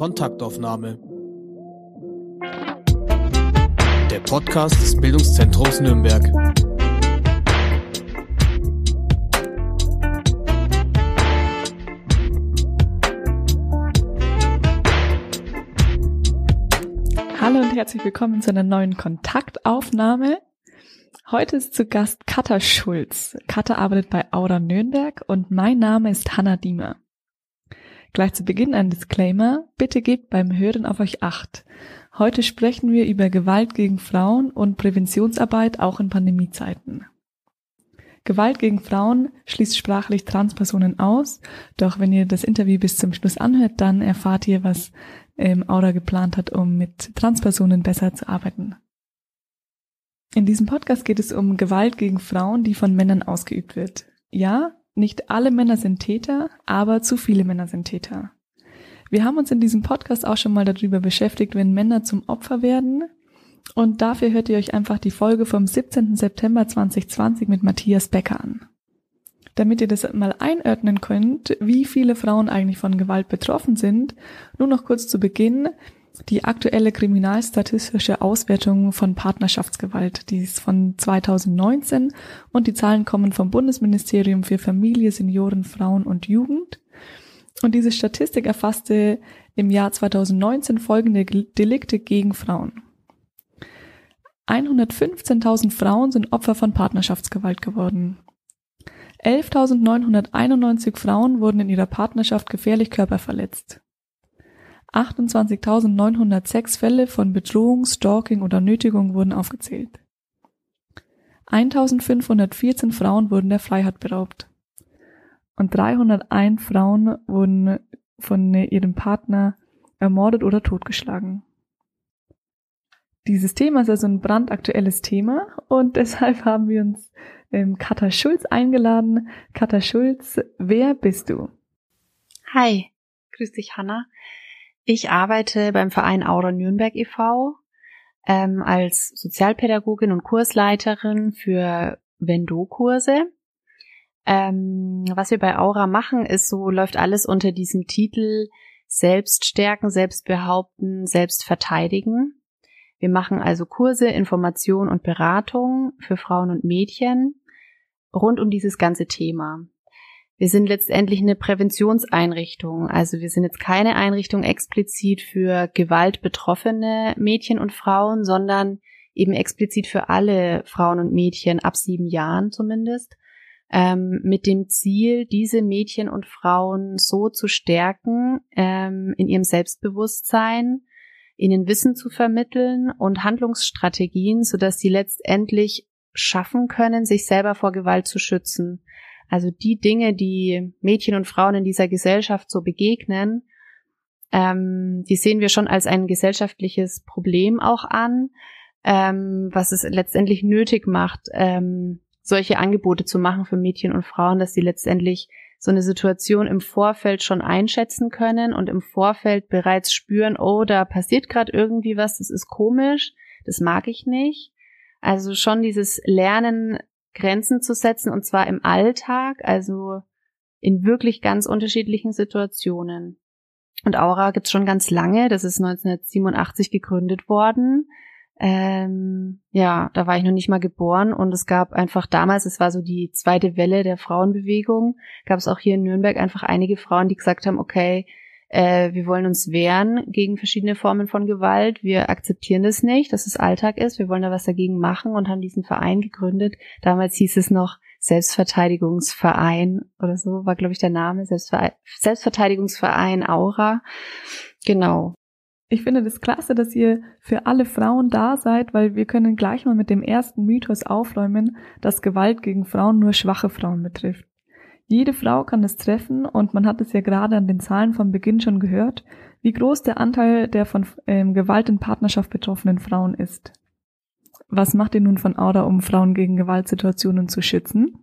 Kontaktaufnahme. Der Podcast des Bildungszentrums Nürnberg. Hallo und herzlich willkommen zu einer neuen Kontaktaufnahme. Heute ist zu Gast Katha Schulz. Katha arbeitet bei Aura Nürnberg und mein Name ist Hanna Diemer. Gleich zu Beginn ein Disclaimer. Bitte gebt beim Hören auf euch acht. Heute sprechen wir über Gewalt gegen Frauen und Präventionsarbeit auch in Pandemiezeiten. Gewalt gegen Frauen schließt sprachlich Transpersonen aus, doch wenn ihr das Interview bis zum Schluss anhört, dann erfahrt ihr, was ähm, Aura geplant hat, um mit Transpersonen besser zu arbeiten. In diesem Podcast geht es um Gewalt gegen Frauen, die von Männern ausgeübt wird. Ja, nicht alle Männer sind Täter, aber zu viele Männer sind Täter. Wir haben uns in diesem Podcast auch schon mal darüber beschäftigt, wenn Männer zum Opfer werden. Und dafür hört ihr euch einfach die Folge vom 17. September 2020 mit Matthias Becker an. Damit ihr das mal einordnen könnt, wie viele Frauen eigentlich von Gewalt betroffen sind, nur noch kurz zu Beginn die aktuelle kriminalstatistische Auswertung von Partnerschaftsgewalt. Die ist von 2019 und die Zahlen kommen vom Bundesministerium für Familie, Senioren, Frauen und Jugend. Und diese Statistik erfasste im Jahr 2019 folgende Delikte gegen Frauen. 115.000 Frauen sind Opfer von Partnerschaftsgewalt geworden. 11.991 Frauen wurden in ihrer Partnerschaft gefährlich körperverletzt. 28.906 Fälle von Bedrohung, Stalking oder Nötigung wurden aufgezählt. 1.514 Frauen wurden der Freiheit beraubt. Und 301 Frauen wurden von ihrem Partner ermordet oder totgeschlagen. Dieses Thema ist also ein brandaktuelles Thema und deshalb haben wir uns ähm, Katha Schulz eingeladen. Katha Schulz, wer bist du? Hi, grüß dich Hanna. Ich arbeite beim Verein Aura Nürnberg e.V. Ähm, als Sozialpädagogin und Kursleiterin für Vendo-Kurse. Ähm, was wir bei Aura machen, ist so, läuft alles unter diesem Titel Selbststärken, Selbstbehaupten, Selbstverteidigen. Wir machen also Kurse, Information und Beratung für Frauen und Mädchen rund um dieses ganze Thema. Wir sind letztendlich eine Präventionseinrichtung. Also wir sind jetzt keine Einrichtung explizit für gewaltbetroffene Mädchen und Frauen, sondern eben explizit für alle Frauen und Mädchen ab sieben Jahren zumindest, ähm, mit dem Ziel, diese Mädchen und Frauen so zu stärken ähm, in ihrem Selbstbewusstsein, ihnen Wissen zu vermitteln und Handlungsstrategien, sodass sie letztendlich schaffen können, sich selber vor Gewalt zu schützen. Also die Dinge, die Mädchen und Frauen in dieser Gesellschaft so begegnen, ähm, die sehen wir schon als ein gesellschaftliches Problem auch an, ähm, was es letztendlich nötig macht, ähm, solche Angebote zu machen für Mädchen und Frauen, dass sie letztendlich so eine Situation im Vorfeld schon einschätzen können und im Vorfeld bereits spüren, oh, da passiert gerade irgendwie was, das ist komisch, das mag ich nicht. Also schon dieses Lernen, Grenzen zu setzen und zwar im Alltag, also in wirklich ganz unterschiedlichen Situationen. Und Aura gibt's schon ganz lange, das ist 1987 gegründet worden. Ähm, ja, da war ich noch nicht mal geboren und es gab einfach damals, es war so die zweite Welle der Frauenbewegung, gab es auch hier in Nürnberg einfach einige Frauen, die gesagt haben, okay, äh, wir wollen uns wehren gegen verschiedene Formen von Gewalt. Wir akzeptieren das nicht, dass es Alltag ist. Wir wollen da was dagegen machen und haben diesen Verein gegründet. Damals hieß es noch Selbstverteidigungsverein oder so, war, glaube ich, der Name. Selbstver Selbstverteidigungsverein Aura. Genau. Ich finde das klasse, dass ihr für alle Frauen da seid, weil wir können gleich mal mit dem ersten Mythos aufräumen, dass Gewalt gegen Frauen nur schwache Frauen betrifft. Jede Frau kann es treffen und man hat es ja gerade an den Zahlen von Beginn schon gehört, wie groß der Anteil der von ähm, Gewalt in Partnerschaft betroffenen Frauen ist. Was macht ihr nun von Aura, um Frauen gegen Gewaltsituationen zu schützen?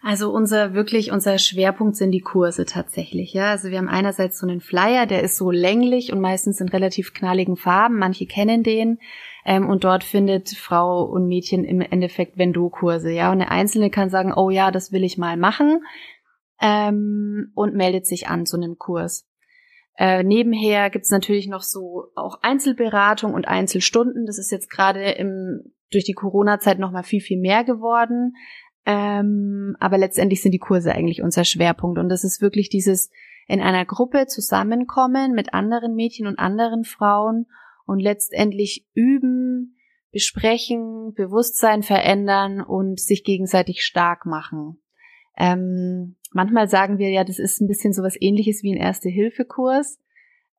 Also unser wirklich unser Schwerpunkt sind die Kurse tatsächlich, ja. Also wir haben einerseits so einen Flyer, der ist so länglich und meistens in relativ knalligen Farben. Manche kennen den. Ähm, und dort findet Frau und Mädchen im Endeffekt Vendo-Kurse, ja. Und eine Einzelne kann sagen, oh ja, das will ich mal machen ähm, und meldet sich an zu einem Kurs. Äh, nebenher gibt's natürlich noch so auch Einzelberatung und Einzelstunden. Das ist jetzt gerade im durch die Corona-Zeit noch mal viel viel mehr geworden. Ähm, aber letztendlich sind die Kurse eigentlich unser Schwerpunkt und das ist wirklich dieses in einer Gruppe zusammenkommen mit anderen Mädchen und anderen Frauen und letztendlich üben, besprechen, Bewusstsein verändern und sich gegenseitig stark machen. Ähm, manchmal sagen wir ja, das ist ein bisschen so was ähnliches wie ein Erste-Hilfe-Kurs.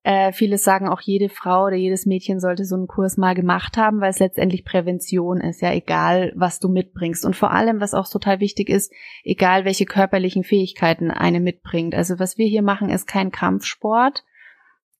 Äh, viele sagen auch, jede Frau oder jedes Mädchen sollte so einen Kurs mal gemacht haben, weil es letztendlich Prävention ist, ja, egal was du mitbringst. Und vor allem, was auch total wichtig ist, egal welche körperlichen Fähigkeiten eine mitbringt. Also was wir hier machen, ist kein Kampfsport,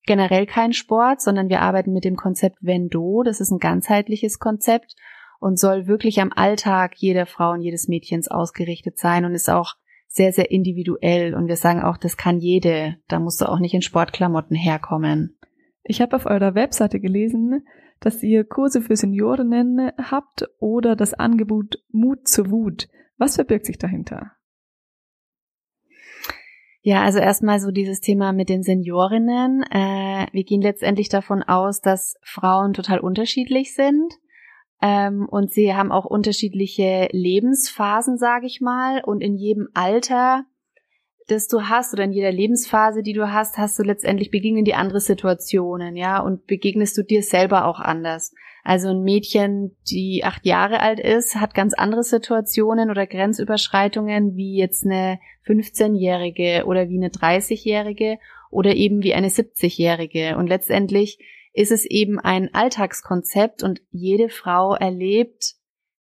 generell kein Sport, sondern wir arbeiten mit dem Konzept Vendo. Das ist ein ganzheitliches Konzept und soll wirklich am Alltag jeder Frau und jedes Mädchens ausgerichtet sein und ist auch sehr, sehr individuell. Und wir sagen auch, das kann jede. Da musst du auch nicht in Sportklamotten herkommen. Ich habe auf eurer Webseite gelesen, dass ihr Kurse für Seniorinnen habt oder das Angebot Mut zur Wut. Was verbirgt sich dahinter? Ja, also erstmal so dieses Thema mit den Seniorinnen. Äh, wir gehen letztendlich davon aus, dass Frauen total unterschiedlich sind ähm, und sie haben auch unterschiedliche Lebensphasen, sage ich mal. Und in jedem Alter, das du hast oder in jeder Lebensphase, die du hast, hast du letztendlich begegnen die andere Situationen, ja, und begegnest du dir selber auch anders. Also ein Mädchen, die acht Jahre alt ist, hat ganz andere Situationen oder Grenzüberschreitungen wie jetzt eine 15-Jährige oder wie eine 30-Jährige oder eben wie eine 70-Jährige. Und letztendlich ist es eben ein Alltagskonzept und jede Frau erlebt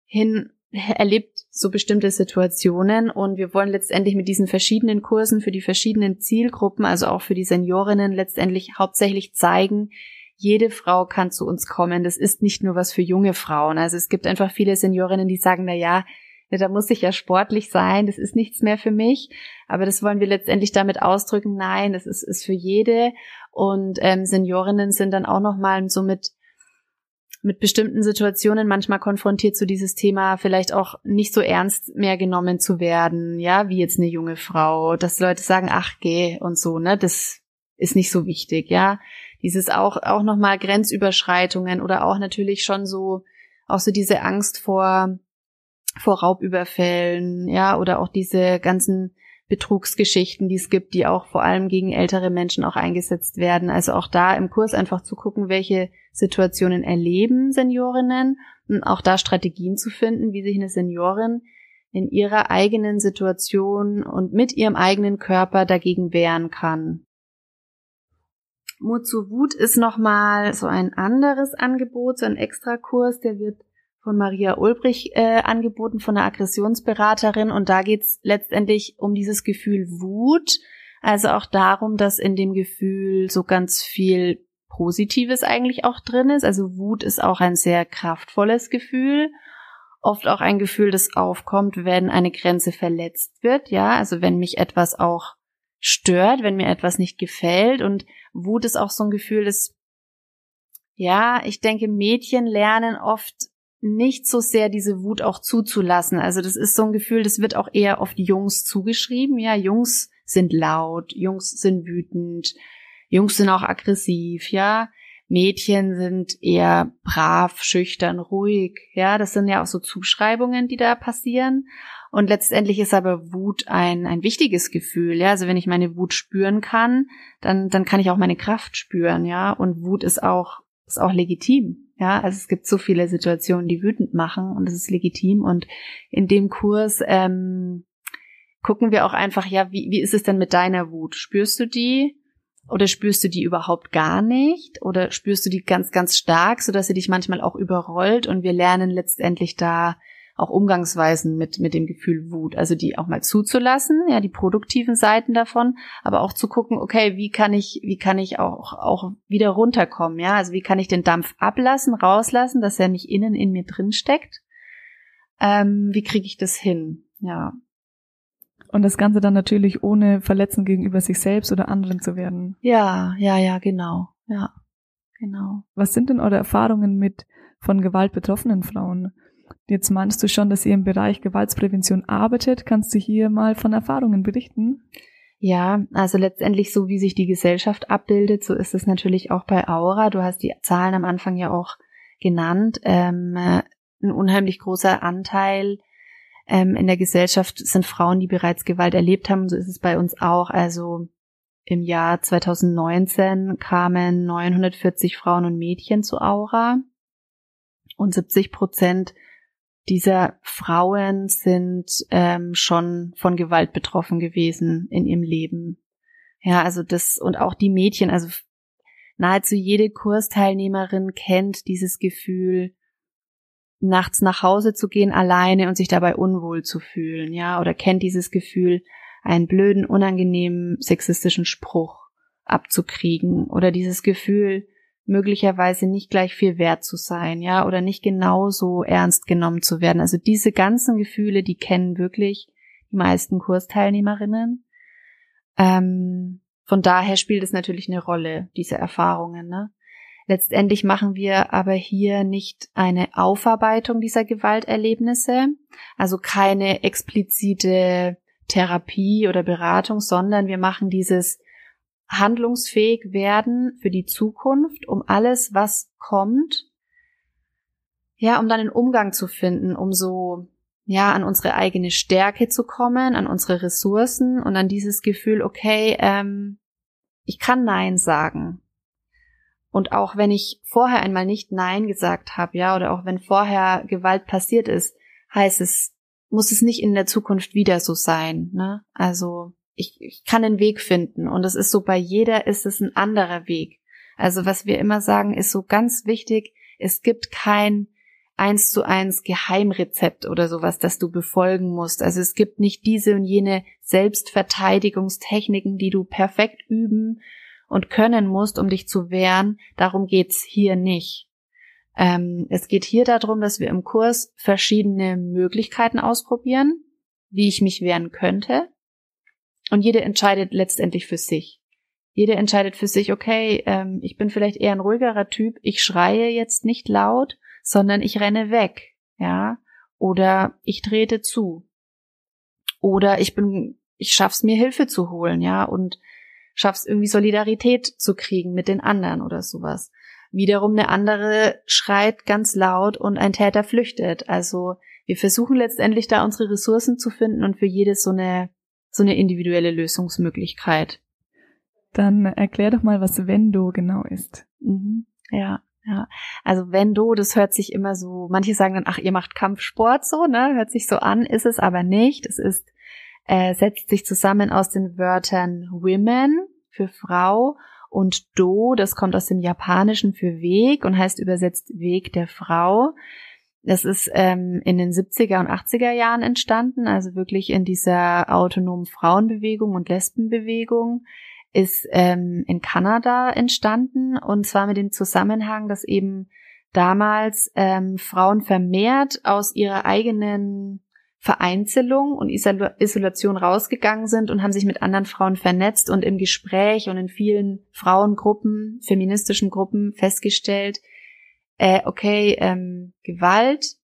hin, erlebt so bestimmte Situationen und wir wollen letztendlich mit diesen verschiedenen Kursen für die verschiedenen Zielgruppen, also auch für die Seniorinnen letztendlich hauptsächlich zeigen, jede Frau kann zu uns kommen. Das ist nicht nur was für junge Frauen. Also es gibt einfach viele Seniorinnen, die sagen, na ja, da muss ich ja sportlich sein, das ist nichts mehr für mich. Aber das wollen wir letztendlich damit ausdrücken, nein, das ist, ist für jede. Und ähm, Seniorinnen sind dann auch nochmal so mit, mit bestimmten Situationen manchmal konfrontiert zu dieses Thema, vielleicht auch nicht so ernst mehr genommen zu werden, ja, wie jetzt eine junge Frau, dass Leute sagen, ach geh und so, ne, das ist nicht so wichtig, ja. Dieses auch, auch nochmal Grenzüberschreitungen oder auch natürlich schon so, auch so diese Angst vor, vor Raubüberfällen, ja, oder auch diese ganzen Betrugsgeschichten, die es gibt, die auch vor allem gegen ältere Menschen auch eingesetzt werden. Also auch da im Kurs einfach zu gucken, welche Situationen erleben Seniorinnen und auch da Strategien zu finden, wie sich eine Seniorin in ihrer eigenen Situation und mit ihrem eigenen Körper dagegen wehren kann. Mut zu Wut ist nochmal so ein anderes Angebot, so ein Extrakurs, der wird von Maria Ulbrich äh, angeboten, von der Aggressionsberaterin. Und da geht's letztendlich um dieses Gefühl Wut. Also auch darum, dass in dem Gefühl so ganz viel Positives eigentlich auch drin ist. Also Wut ist auch ein sehr kraftvolles Gefühl. Oft auch ein Gefühl, das aufkommt, wenn eine Grenze verletzt wird. Ja, also wenn mich etwas auch stört, wenn mir etwas nicht gefällt. Und Wut ist auch so ein Gefühl, das ja, ich denke, Mädchen lernen oft nicht so sehr diese Wut auch zuzulassen. Also das ist so ein Gefühl, das wird auch eher die Jungs zugeschrieben. Ja, Jungs sind laut, Jungs sind wütend, Jungs sind auch aggressiv, ja. Mädchen sind eher brav, schüchtern, ruhig. Ja, das sind ja auch so Zuschreibungen, die da passieren. Und letztendlich ist aber Wut ein, ein wichtiges Gefühl. Ja, also wenn ich meine Wut spüren kann, dann, dann kann ich auch meine Kraft spüren. Ja, und Wut ist auch, ist auch legitim. Ja, also es gibt so viele Situationen, die wütend machen und das ist legitim. Und in dem Kurs ähm, gucken wir auch einfach, ja, wie, wie ist es denn mit deiner Wut? Spürst du die? Oder spürst du die überhaupt gar nicht? Oder spürst du die ganz, ganz stark, sodass sie dich manchmal auch überrollt? Und wir lernen letztendlich da auch Umgangsweisen mit, mit dem Gefühl Wut. Also die auch mal zuzulassen, ja, die produktiven Seiten davon, aber auch zu gucken, okay, wie kann ich, wie kann ich auch, auch wieder runterkommen, ja? Also wie kann ich den Dampf ablassen, rauslassen, dass er nicht innen in mir drin steckt? Ähm, wie kriege ich das hin? Ja. Und das Ganze dann natürlich ohne Verletzen gegenüber sich selbst oder anderen zu werden. Ja, ja, ja, genau. Ja, genau. Was sind denn eure Erfahrungen mit von Gewalt betroffenen Frauen? Jetzt meinst du schon, dass ihr im Bereich Gewaltsprävention arbeitet. Kannst du hier mal von Erfahrungen berichten? Ja, also letztendlich so wie sich die Gesellschaft abbildet, so ist es natürlich auch bei Aura. Du hast die Zahlen am Anfang ja auch genannt. Ähm, ein unheimlich großer Anteil ähm, in der Gesellschaft sind Frauen, die bereits Gewalt erlebt haben. So ist es bei uns auch. Also im Jahr 2019 kamen 940 Frauen und Mädchen zu Aura und 70 Prozent dieser Frauen sind ähm, schon von Gewalt betroffen gewesen in ihrem Leben. Ja, also das und auch die Mädchen, also nahezu jede Kursteilnehmerin kennt dieses Gefühl, nachts nach Hause zu gehen alleine und sich dabei unwohl zu fühlen, ja, oder kennt dieses Gefühl, einen blöden, unangenehmen, sexistischen Spruch abzukriegen oder dieses Gefühl, möglicherweise nicht gleich viel wert zu sein, ja, oder nicht genauso ernst genommen zu werden. Also diese ganzen Gefühle, die kennen wirklich die meisten Kursteilnehmerinnen. Ähm, von daher spielt es natürlich eine Rolle, diese Erfahrungen. Ne? Letztendlich machen wir aber hier nicht eine Aufarbeitung dieser Gewalterlebnisse, also keine explizite Therapie oder Beratung, sondern wir machen dieses handlungsfähig werden für die Zukunft, um alles, was kommt, ja, um dann einen Umgang zu finden, um so, ja, an unsere eigene Stärke zu kommen, an unsere Ressourcen und an dieses Gefühl, okay, ähm, ich kann Nein sagen. Und auch wenn ich vorher einmal nicht Nein gesagt habe, ja, oder auch wenn vorher Gewalt passiert ist, heißt es, muss es nicht in der Zukunft wieder so sein. Ne? Also ich, ich kann einen Weg finden. Und es ist so, bei jeder ist es ein anderer Weg. Also was wir immer sagen, ist so ganz wichtig, es gibt kein eins zu eins Geheimrezept oder sowas, das du befolgen musst. Also es gibt nicht diese und jene Selbstverteidigungstechniken, die du perfekt üben und können musst, um dich zu wehren. Darum geht's hier nicht. Ähm, es geht hier darum, dass wir im Kurs verschiedene Möglichkeiten ausprobieren, wie ich mich wehren könnte. Und jede entscheidet letztendlich für sich. Jede entscheidet für sich, okay, ähm, ich bin vielleicht eher ein ruhigerer Typ, ich schreie jetzt nicht laut, sondern ich renne weg, ja, oder ich trete zu. Oder ich bin, ich schaff's mir Hilfe zu holen, ja, und schaff's irgendwie Solidarität zu kriegen mit den anderen oder sowas. Wiederum eine andere schreit ganz laut und ein Täter flüchtet. Also wir versuchen letztendlich da unsere Ressourcen zu finden und für jedes so eine so eine individuelle Lösungsmöglichkeit. Dann erklär doch mal, was Vendo genau ist. Mhm. Ja, ja. Also Vendo, das hört sich immer so, manche sagen dann, ach, ihr macht Kampfsport so, ne? Hört sich so an, ist es aber nicht. Es ist, äh, setzt sich zusammen aus den Wörtern Women für Frau und Do, das kommt aus dem Japanischen für Weg und heißt übersetzt Weg der Frau. Das ist ähm, in den 70er und 80er Jahren entstanden, also wirklich in dieser autonomen Frauenbewegung und Lesbenbewegung ist ähm, in Kanada entstanden. Und zwar mit dem Zusammenhang, dass eben damals ähm, Frauen vermehrt aus ihrer eigenen Vereinzelung und Isolation rausgegangen sind und haben sich mit anderen Frauen vernetzt und im Gespräch und in vielen Frauengruppen, feministischen Gruppen festgestellt, äh, okay, ähm, Gewalt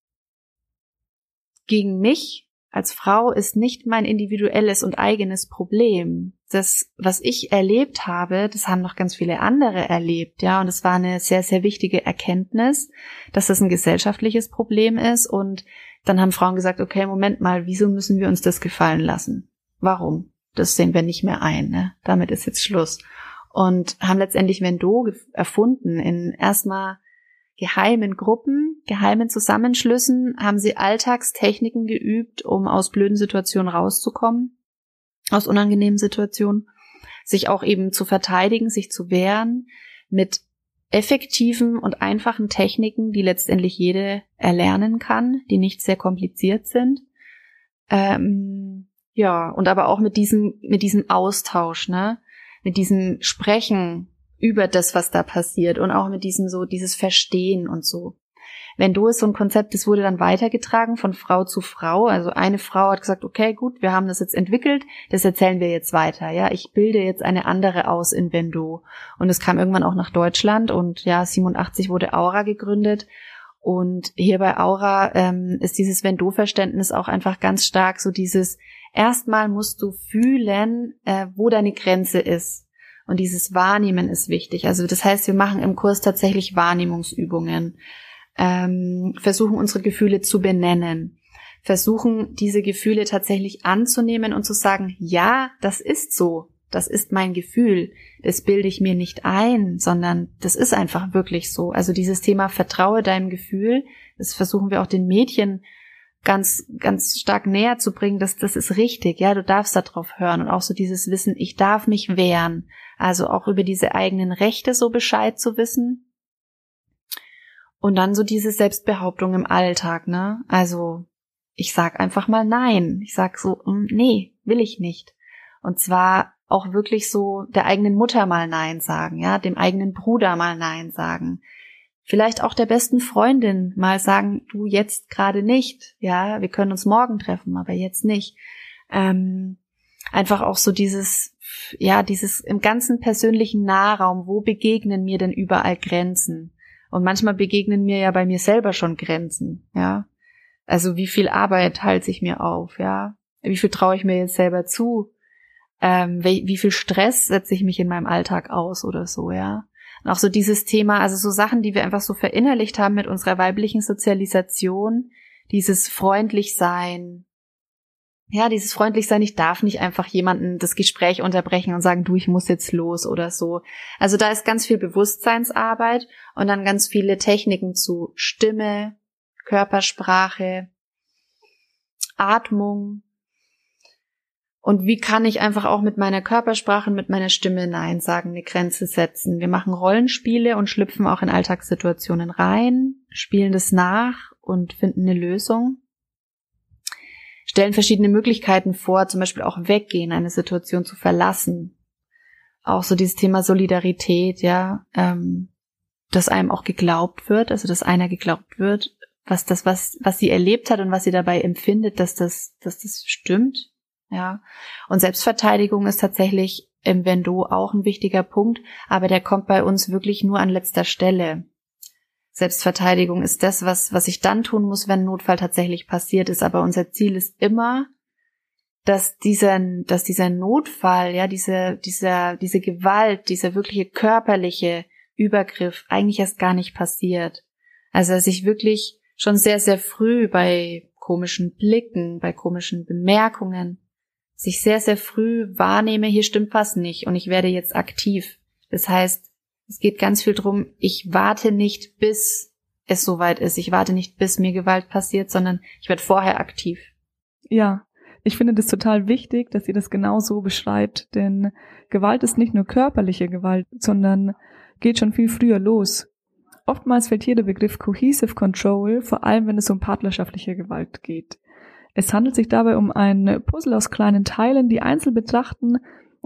gegen mich als Frau ist nicht mein individuelles und eigenes Problem. Das, was ich erlebt habe, das haben noch ganz viele andere erlebt, ja, und es war eine sehr, sehr wichtige Erkenntnis, dass das ein gesellschaftliches Problem ist und dann haben Frauen gesagt, okay, Moment mal, wieso müssen wir uns das gefallen lassen? Warum? Das sehen wir nicht mehr ein, ne? Damit ist jetzt Schluss. Und haben letztendlich Vendo erfunden in erstmal geheimen Gruppen, geheimen Zusammenschlüssen haben sie Alltagstechniken geübt, um aus blöden Situationen rauszukommen, aus unangenehmen Situationen, sich auch eben zu verteidigen, sich zu wehren, mit effektiven und einfachen Techniken, die letztendlich jede erlernen kann, die nicht sehr kompliziert sind. Ähm, ja, und aber auch mit diesem, mit diesem Austausch, ne? Mit diesem Sprechen, über das, was da passiert und auch mit diesem so, dieses Verstehen und so. Wenn du ist so ein Konzept, das wurde dann weitergetragen von Frau zu Frau. Also eine Frau hat gesagt, okay, gut, wir haben das jetzt entwickelt, das erzählen wir jetzt weiter. Ja, ich bilde jetzt eine andere aus in Vendo. Und es kam irgendwann auch nach Deutschland und ja, 87 wurde Aura gegründet. Und hier bei Aura ähm, ist dieses Wenn-Du-Verständnis auch einfach ganz stark so dieses, erstmal musst du fühlen, äh, wo deine Grenze ist. Und dieses Wahrnehmen ist wichtig. Also das heißt, wir machen im Kurs tatsächlich Wahrnehmungsübungen, ähm, versuchen unsere Gefühle zu benennen, versuchen diese Gefühle tatsächlich anzunehmen und zu sagen, ja, das ist so, das ist mein Gefühl, das bilde ich mir nicht ein, sondern das ist einfach wirklich so. Also dieses Thema Vertraue deinem Gefühl, das versuchen wir auch den Mädchen ganz, ganz stark näher zu bringen, dass das ist richtig, ja, du darfst da drauf hören. Und auch so dieses Wissen, ich darf mich wehren, also auch über diese eigenen Rechte so Bescheid zu wissen. Und dann so diese Selbstbehauptung im Alltag, ne? Also, ich sag einfach mal nein. Ich sag so, mm, nee, will ich nicht. Und zwar auch wirklich so der eigenen Mutter mal Nein sagen, ja, dem eigenen Bruder mal Nein sagen. Vielleicht auch der besten Freundin mal sagen, du jetzt gerade nicht, ja, wir können uns morgen treffen, aber jetzt nicht. Ähm, einfach auch so dieses, ja, dieses im ganzen persönlichen Nahraum, wo begegnen mir denn überall Grenzen? Und manchmal begegnen mir ja bei mir selber schon Grenzen, ja. Also wie viel Arbeit halte ich mir auf, ja? Wie viel traue ich mir jetzt selber zu? ähm, wie, wie viel Stress setze ich mich in meinem Alltag aus oder so, ja. Und auch so dieses Thema, also so Sachen, die wir einfach so verinnerlicht haben mit unserer weiblichen Sozialisation, dieses freundlich sein, ja, dieses freundlich sein, ich darf nicht einfach jemanden das Gespräch unterbrechen und sagen, du, ich muss jetzt los oder so. Also da ist ganz viel Bewusstseinsarbeit und dann ganz viele Techniken zu Stimme, Körpersprache, Atmung, und wie kann ich einfach auch mit meiner Körpersprache und mit meiner Stimme Nein sagen, eine Grenze setzen? Wir machen Rollenspiele und schlüpfen auch in Alltagssituationen rein, spielen das nach und finden eine Lösung. Stellen verschiedene Möglichkeiten vor, zum Beispiel auch weggehen, eine Situation zu verlassen. Auch so dieses Thema Solidarität, ja, ähm, dass einem auch geglaubt wird, also dass einer geglaubt wird, was das, was, was sie erlebt hat und was sie dabei empfindet, dass das, dass das stimmt ja. Und Selbstverteidigung ist tatsächlich im Vendo auch ein wichtiger Punkt, aber der kommt bei uns wirklich nur an letzter Stelle. Selbstverteidigung ist das, was, was ich dann tun muss, wenn Notfall tatsächlich passiert ist. Aber unser Ziel ist immer, dass dieser, dass dieser Notfall, ja, diese, dieser, diese Gewalt, dieser wirkliche körperliche Übergriff eigentlich erst gar nicht passiert. Also, dass ich wirklich schon sehr, sehr früh bei komischen Blicken, bei komischen Bemerkungen, sich sehr, sehr früh wahrnehme, hier stimmt was nicht und ich werde jetzt aktiv. Das heißt, es geht ganz viel drum, ich warte nicht, bis es soweit ist. Ich warte nicht, bis mir Gewalt passiert, sondern ich werde vorher aktiv. Ja, ich finde das total wichtig, dass ihr das genau so beschreibt, denn Gewalt ist nicht nur körperliche Gewalt, sondern geht schon viel früher los. Oftmals fällt hier der Begriff Cohesive Control, vor allem wenn es um partnerschaftliche Gewalt geht. Es handelt sich dabei um ein Puzzle aus kleinen Teilen, die einzeln betrachten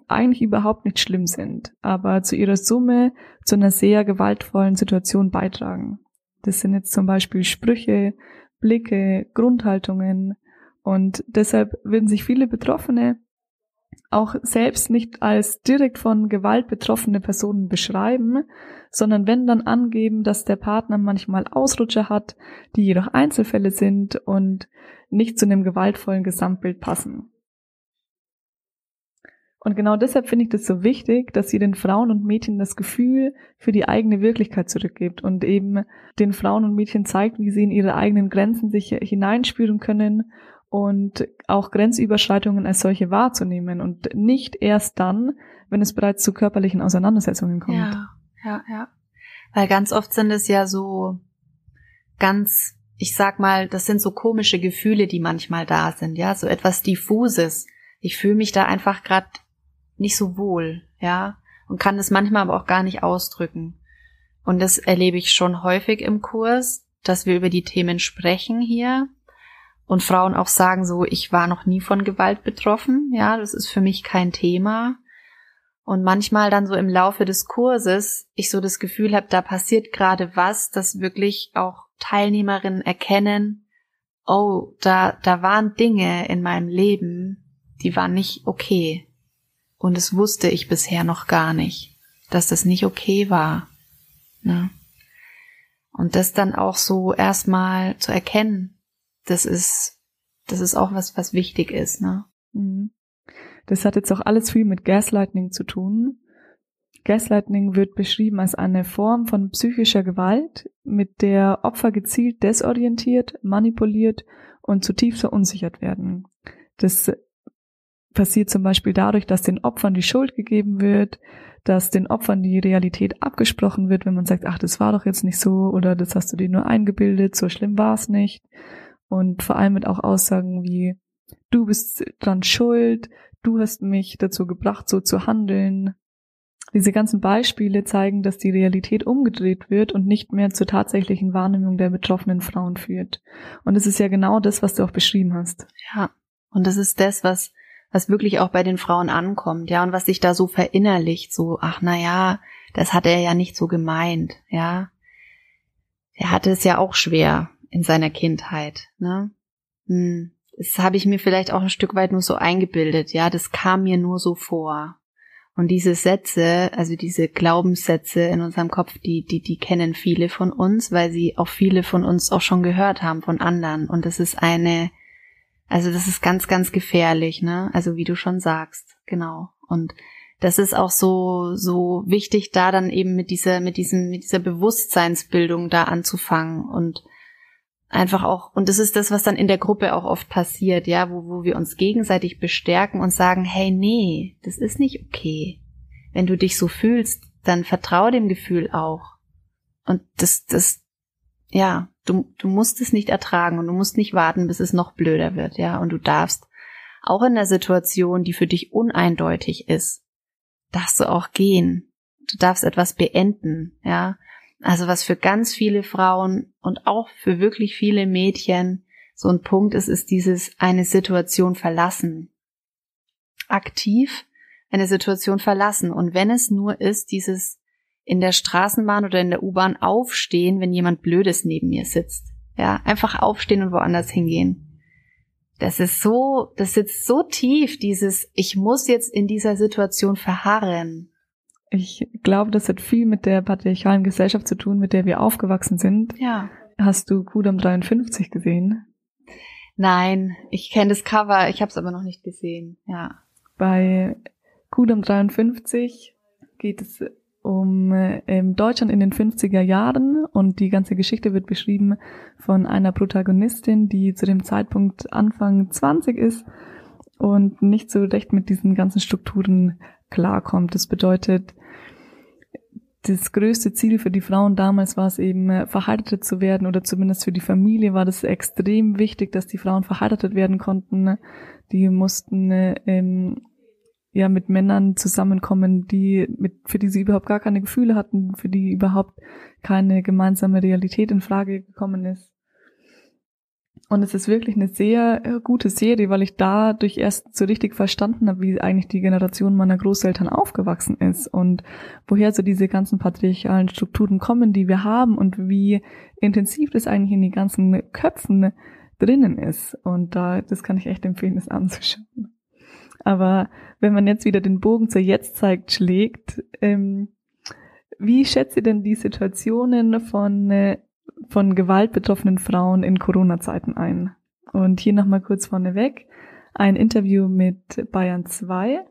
eigentlich überhaupt nicht schlimm sind, aber zu ihrer Summe zu einer sehr gewaltvollen Situation beitragen. Das sind jetzt zum Beispiel Sprüche, Blicke, Grundhaltungen und deshalb würden sich viele Betroffene auch selbst nicht als direkt von Gewalt betroffene Personen beschreiben, sondern wenn dann angeben, dass der Partner manchmal Ausrutscher hat, die jedoch Einzelfälle sind und nicht zu einem gewaltvollen Gesamtbild passen. Und genau deshalb finde ich das so wichtig, dass sie den Frauen und Mädchen das Gefühl für die eigene Wirklichkeit zurückgibt und eben den Frauen und Mädchen zeigt, wie sie in ihre eigenen Grenzen sich hineinspüren können und auch Grenzüberschreitungen als solche wahrzunehmen und nicht erst dann, wenn es bereits zu körperlichen Auseinandersetzungen kommt. Ja, ja, ja. Weil ganz oft sind es ja so ganz ich sag mal, das sind so komische Gefühle, die manchmal da sind, ja, so etwas diffuses. Ich fühle mich da einfach gerade nicht so wohl, ja, und kann es manchmal aber auch gar nicht ausdrücken. Und das erlebe ich schon häufig im Kurs, dass wir über die Themen sprechen hier und Frauen auch sagen so, ich war noch nie von Gewalt betroffen, ja, das ist für mich kein Thema. Und manchmal dann so im Laufe des Kurses ich so das Gefühl habe, da passiert gerade was, das wirklich auch Teilnehmerinnen erkennen, oh, da, da waren Dinge in meinem Leben, die waren nicht okay. Und es wusste ich bisher noch gar nicht, dass das nicht okay war. Ne? Und das dann auch so erstmal zu erkennen, das ist, das ist auch was, was wichtig ist, ne? Mhm. Das hat jetzt auch alles viel mit Gaslighting zu tun. Gaslighting wird beschrieben als eine Form von psychischer Gewalt, mit der Opfer gezielt desorientiert, manipuliert und zutiefst verunsichert werden. Das passiert zum Beispiel dadurch, dass den Opfern die Schuld gegeben wird, dass den Opfern die Realität abgesprochen wird, wenn man sagt, ach, das war doch jetzt nicht so oder das hast du dir nur eingebildet, so schlimm war es nicht. Und vor allem mit auch Aussagen wie, du bist dran schuld, du hast mich dazu gebracht, so zu handeln. Diese ganzen Beispiele zeigen, dass die Realität umgedreht wird und nicht mehr zur tatsächlichen Wahrnehmung der betroffenen Frauen führt. Und es ist ja genau das, was du auch beschrieben hast. Ja. Und das ist das, was was wirklich auch bei den Frauen ankommt, ja, und was sich da so verinnerlicht, so, ach na ja, das hat er ja nicht so gemeint, ja. Er hatte es ja auch schwer in seiner Kindheit, ne? Hm. Das habe ich mir vielleicht auch ein Stück weit nur so eingebildet, ja, das kam mir nur so vor. Und diese Sätze, also diese Glaubenssätze in unserem Kopf, die, die, die kennen viele von uns, weil sie auch viele von uns auch schon gehört haben von anderen. Und das ist eine, also das ist ganz, ganz gefährlich, ne? Also wie du schon sagst, genau. Und das ist auch so, so wichtig, da dann eben mit dieser, mit diesem, mit dieser Bewusstseinsbildung da anzufangen und einfach auch, und das ist das, was dann in der Gruppe auch oft passiert, ja, wo, wo wir uns gegenseitig bestärken und sagen, hey, nee, das ist nicht okay. Wenn du dich so fühlst, dann vertraue dem Gefühl auch. Und das, das, ja, du, du musst es nicht ertragen und du musst nicht warten, bis es noch blöder wird, ja, und du darfst auch in der Situation, die für dich uneindeutig ist, darfst du auch gehen. Du darfst etwas beenden, ja. Also was für ganz viele Frauen und auch für wirklich viele Mädchen so ein Punkt ist, ist dieses eine Situation verlassen. Aktiv eine Situation verlassen. Und wenn es nur ist, dieses in der Straßenbahn oder in der U-Bahn aufstehen, wenn jemand Blödes neben mir sitzt. Ja, einfach aufstehen und woanders hingehen. Das ist so, das sitzt so tief, dieses, ich muss jetzt in dieser Situation verharren. Ich glaube, das hat viel mit der patriarchalen Gesellschaft zu tun, mit der wir aufgewachsen sind. Ja. Hast du Kudam 53 gesehen? Nein, ich kenne das Cover, ich habe es aber noch nicht gesehen. Ja. Bei Kudam 53 geht es um ähm, Deutschland in den 50er Jahren und die ganze Geschichte wird beschrieben von einer Protagonistin, die zu dem Zeitpunkt Anfang 20 ist und nicht so recht mit diesen ganzen Strukturen klarkommt. Das bedeutet, das größte Ziel für die Frauen damals war es eben, verheiratet zu werden oder zumindest für die Familie war das extrem wichtig, dass die Frauen verheiratet werden konnten. Die mussten ähm, ja mit Männern zusammenkommen, die mit für die sie überhaupt gar keine Gefühle hatten, für die überhaupt keine gemeinsame Realität in Frage gekommen ist. Und es ist wirklich eine sehr äh, gute Serie, weil ich dadurch erst so richtig verstanden habe, wie eigentlich die Generation meiner Großeltern aufgewachsen ist und woher so diese ganzen patriarchalen Strukturen kommen, die wir haben und wie intensiv das eigentlich in die ganzen Köpfen drinnen ist. Und da, das kann ich echt empfehlen, das anzuschauen. Aber wenn man jetzt wieder den Bogen zur Jetztzeit schlägt, ähm, wie schätzt ihr denn die Situationen von, äh, von gewaltbetroffenen Frauen in Corona-Zeiten ein? Und hier nochmal kurz vorneweg ein Interview mit Bayern 2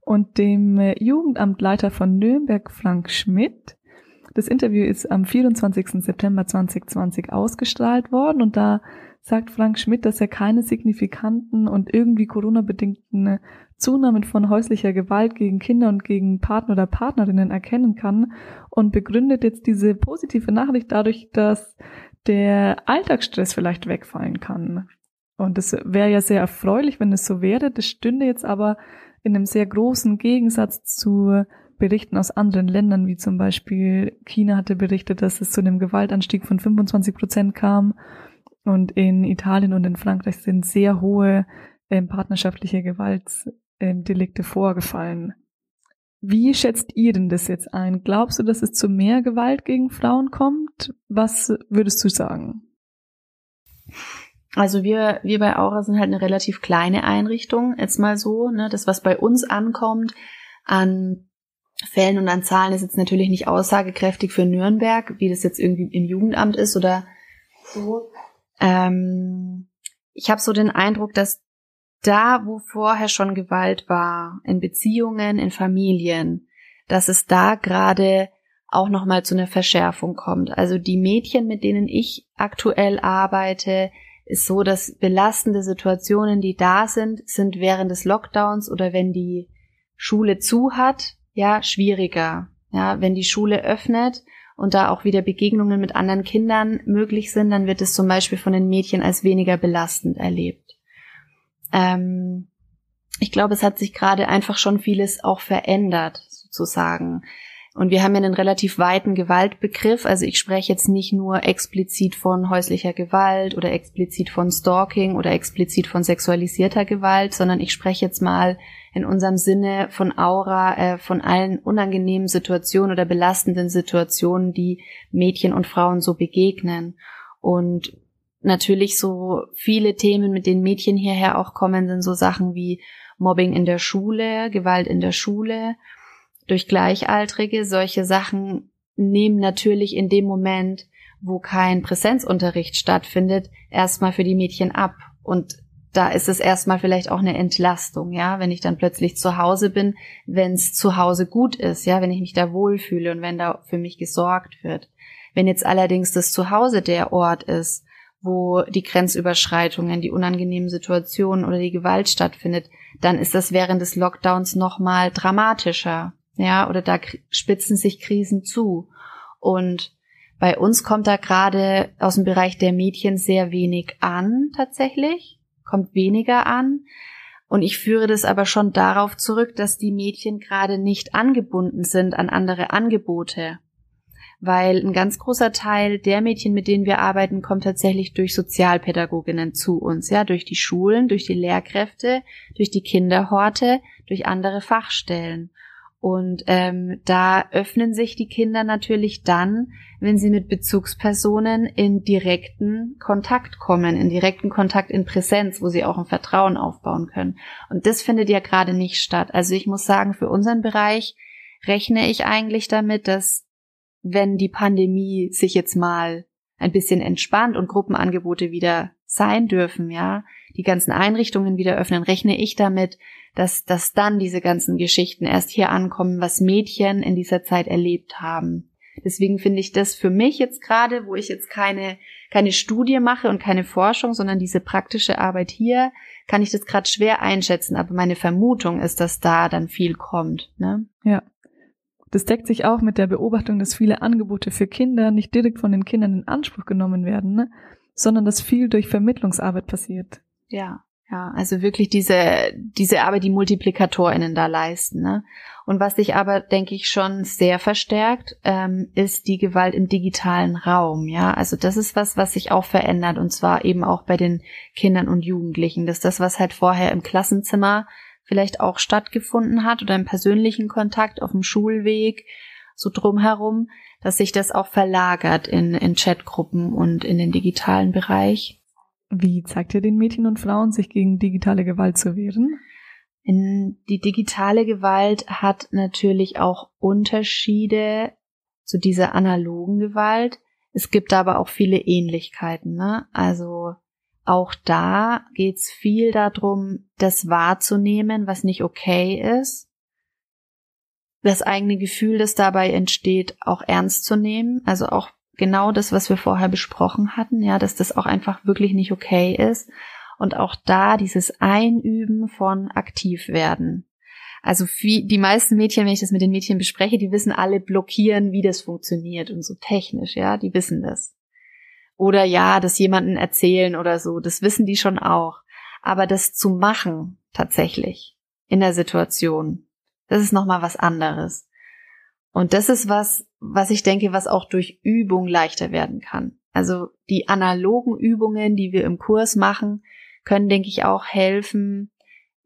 und dem äh, Jugendamtleiter von Nürnberg, Frank Schmidt. Das Interview ist am 24. September 2020 ausgestrahlt worden und da sagt Frank Schmidt, dass er keine signifikanten und irgendwie Corona-bedingten Zunahmen von häuslicher Gewalt gegen Kinder und gegen Partner oder Partnerinnen erkennen kann und begründet jetzt diese positive Nachricht dadurch, dass der Alltagsstress vielleicht wegfallen kann. Und das wäre ja sehr erfreulich, wenn es so wäre. Das stünde jetzt aber in einem sehr großen Gegensatz zu Berichten aus anderen Ländern, wie zum Beispiel China hatte berichtet, dass es zu einem Gewaltanstieg von 25 Prozent kam und in Italien und in Frankreich sind sehr hohe ähm, partnerschaftliche Gewaltdelikte ähm, vorgefallen. Wie schätzt ihr denn das jetzt ein? Glaubst du, dass es zu mehr Gewalt gegen Frauen kommt? Was würdest du sagen? Also wir, wir bei Aura sind halt eine relativ kleine Einrichtung, jetzt mal so, ne, das was bei uns ankommt an Fällen und an Zahlen ist jetzt natürlich nicht aussagekräftig für Nürnberg, wie das jetzt irgendwie im Jugendamt ist oder so. Ähm, ich habe so den Eindruck, dass da, wo vorher schon Gewalt war, in Beziehungen, in Familien, dass es da gerade auch nochmal zu einer Verschärfung kommt. Also die Mädchen, mit denen ich aktuell arbeite, ist so, dass belastende Situationen, die da sind, sind während des Lockdowns oder wenn die Schule zu hat, ja, schwieriger. Ja, wenn die Schule öffnet und da auch wieder Begegnungen mit anderen Kindern möglich sind, dann wird es zum Beispiel von den Mädchen als weniger belastend erlebt. Ähm, ich glaube, es hat sich gerade einfach schon vieles auch verändert, sozusagen. Und wir haben ja einen relativ weiten Gewaltbegriff. Also ich spreche jetzt nicht nur explizit von häuslicher Gewalt oder explizit von Stalking oder explizit von sexualisierter Gewalt, sondern ich spreche jetzt mal in unserem Sinne von Aura, äh, von allen unangenehmen Situationen oder belastenden Situationen, die Mädchen und Frauen so begegnen. Und natürlich so viele Themen, mit denen Mädchen hierher auch kommen, sind so Sachen wie Mobbing in der Schule, Gewalt in der Schule, durch Gleichaltrige. Solche Sachen nehmen natürlich in dem Moment, wo kein Präsenzunterricht stattfindet, erstmal für die Mädchen ab. Und da ist es erstmal vielleicht auch eine Entlastung, ja, wenn ich dann plötzlich zu Hause bin, wenn es zu Hause gut ist, ja, wenn ich mich da wohlfühle und wenn da für mich gesorgt wird. Wenn jetzt allerdings das Zuhause der Ort ist, wo die Grenzüberschreitungen, die unangenehmen Situationen oder die Gewalt stattfindet, dann ist das während des Lockdowns nochmal dramatischer, ja, oder da spitzen sich Krisen zu. Und bei uns kommt da gerade aus dem Bereich der Mädchen sehr wenig an, tatsächlich kommt weniger an. Und ich führe das aber schon darauf zurück, dass die Mädchen gerade nicht angebunden sind an andere Angebote. Weil ein ganz großer Teil der Mädchen, mit denen wir arbeiten, kommt tatsächlich durch Sozialpädagoginnen zu uns, ja, durch die Schulen, durch die Lehrkräfte, durch die Kinderhorte, durch andere Fachstellen. Und ähm, da öffnen sich die Kinder natürlich dann, wenn sie mit Bezugspersonen in direkten Kontakt kommen, in direkten Kontakt in Präsenz, wo sie auch ein Vertrauen aufbauen können. Und das findet ja gerade nicht statt. Also ich muss sagen, für unseren Bereich rechne ich eigentlich damit, dass wenn die Pandemie sich jetzt mal ein bisschen entspannt und Gruppenangebote wieder sein dürfen, ja, die ganzen Einrichtungen wieder öffnen, rechne ich damit, dass, dass dann diese ganzen Geschichten erst hier ankommen, was Mädchen in dieser Zeit erlebt haben. Deswegen finde ich das für mich jetzt gerade, wo ich jetzt keine, keine Studie mache und keine Forschung, sondern diese praktische Arbeit hier, kann ich das gerade schwer einschätzen. Aber meine Vermutung ist, dass da dann viel kommt. Ne? Ja. Das deckt sich auch mit der Beobachtung, dass viele Angebote für Kinder nicht direkt von den Kindern in Anspruch genommen werden, ne? Sondern dass viel durch Vermittlungsarbeit passiert. Ja. Ja, also wirklich diese, diese Arbeit, die MultiplikatorInnen da leisten. Ne? Und was sich aber, denke ich, schon sehr verstärkt, ähm, ist die Gewalt im digitalen Raum. Ja, also das ist was, was sich auch verändert und zwar eben auch bei den Kindern und Jugendlichen. Das ist das, was halt vorher im Klassenzimmer vielleicht auch stattgefunden hat oder im persönlichen Kontakt auf dem Schulweg, so drumherum, dass sich das auch verlagert in, in Chatgruppen und in den digitalen Bereich. Wie zeigt ihr den Mädchen und Frauen, sich gegen digitale Gewalt zu wehren? In die digitale Gewalt hat natürlich auch Unterschiede zu dieser analogen Gewalt. Es gibt aber auch viele Ähnlichkeiten. Ne? Also auch da geht's viel darum, das wahrzunehmen, was nicht okay ist. Das eigene Gefühl, das dabei entsteht, auch ernst zu nehmen. Also auch genau das, was wir vorher besprochen hatten, ja, dass das auch einfach wirklich nicht okay ist. Und auch da dieses Einüben von aktiv werden. Also wie, die meisten Mädchen, wenn ich das mit den Mädchen bespreche, die wissen alle blockieren, wie das funktioniert und so technisch, ja, die wissen das. Oder ja, das jemanden erzählen oder so, das wissen die schon auch. Aber das zu machen, tatsächlich, in der Situation, das ist nochmal was anderes. Und das ist was, was ich denke, was auch durch Übung leichter werden kann. Also die analogen Übungen, die wir im Kurs machen, können, denke ich, auch helfen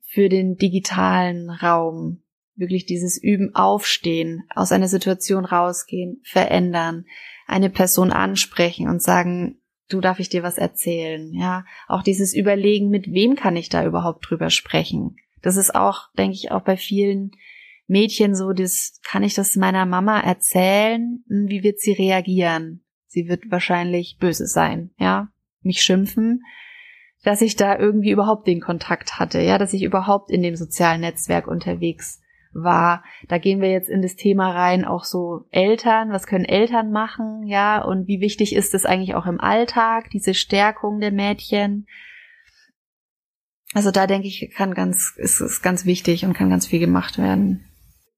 für den digitalen Raum. Wirklich dieses Üben aufstehen, aus einer Situation rausgehen, verändern, eine Person ansprechen und sagen, du darf ich dir was erzählen, ja. Auch dieses Überlegen, mit wem kann ich da überhaupt drüber sprechen. Das ist auch, denke ich, auch bei vielen Mädchen so, das kann ich das meiner Mama erzählen? Hm, wie wird sie reagieren? Sie wird wahrscheinlich böse sein, ja, mich schimpfen, dass ich da irgendwie überhaupt den Kontakt hatte, ja, dass ich überhaupt in dem sozialen Netzwerk unterwegs war. Da gehen wir jetzt in das Thema rein, auch so Eltern, was können Eltern machen, ja, und wie wichtig ist es eigentlich auch im Alltag, diese Stärkung der Mädchen. Also da denke ich, kann ganz, ist es ganz wichtig und kann ganz viel gemacht werden.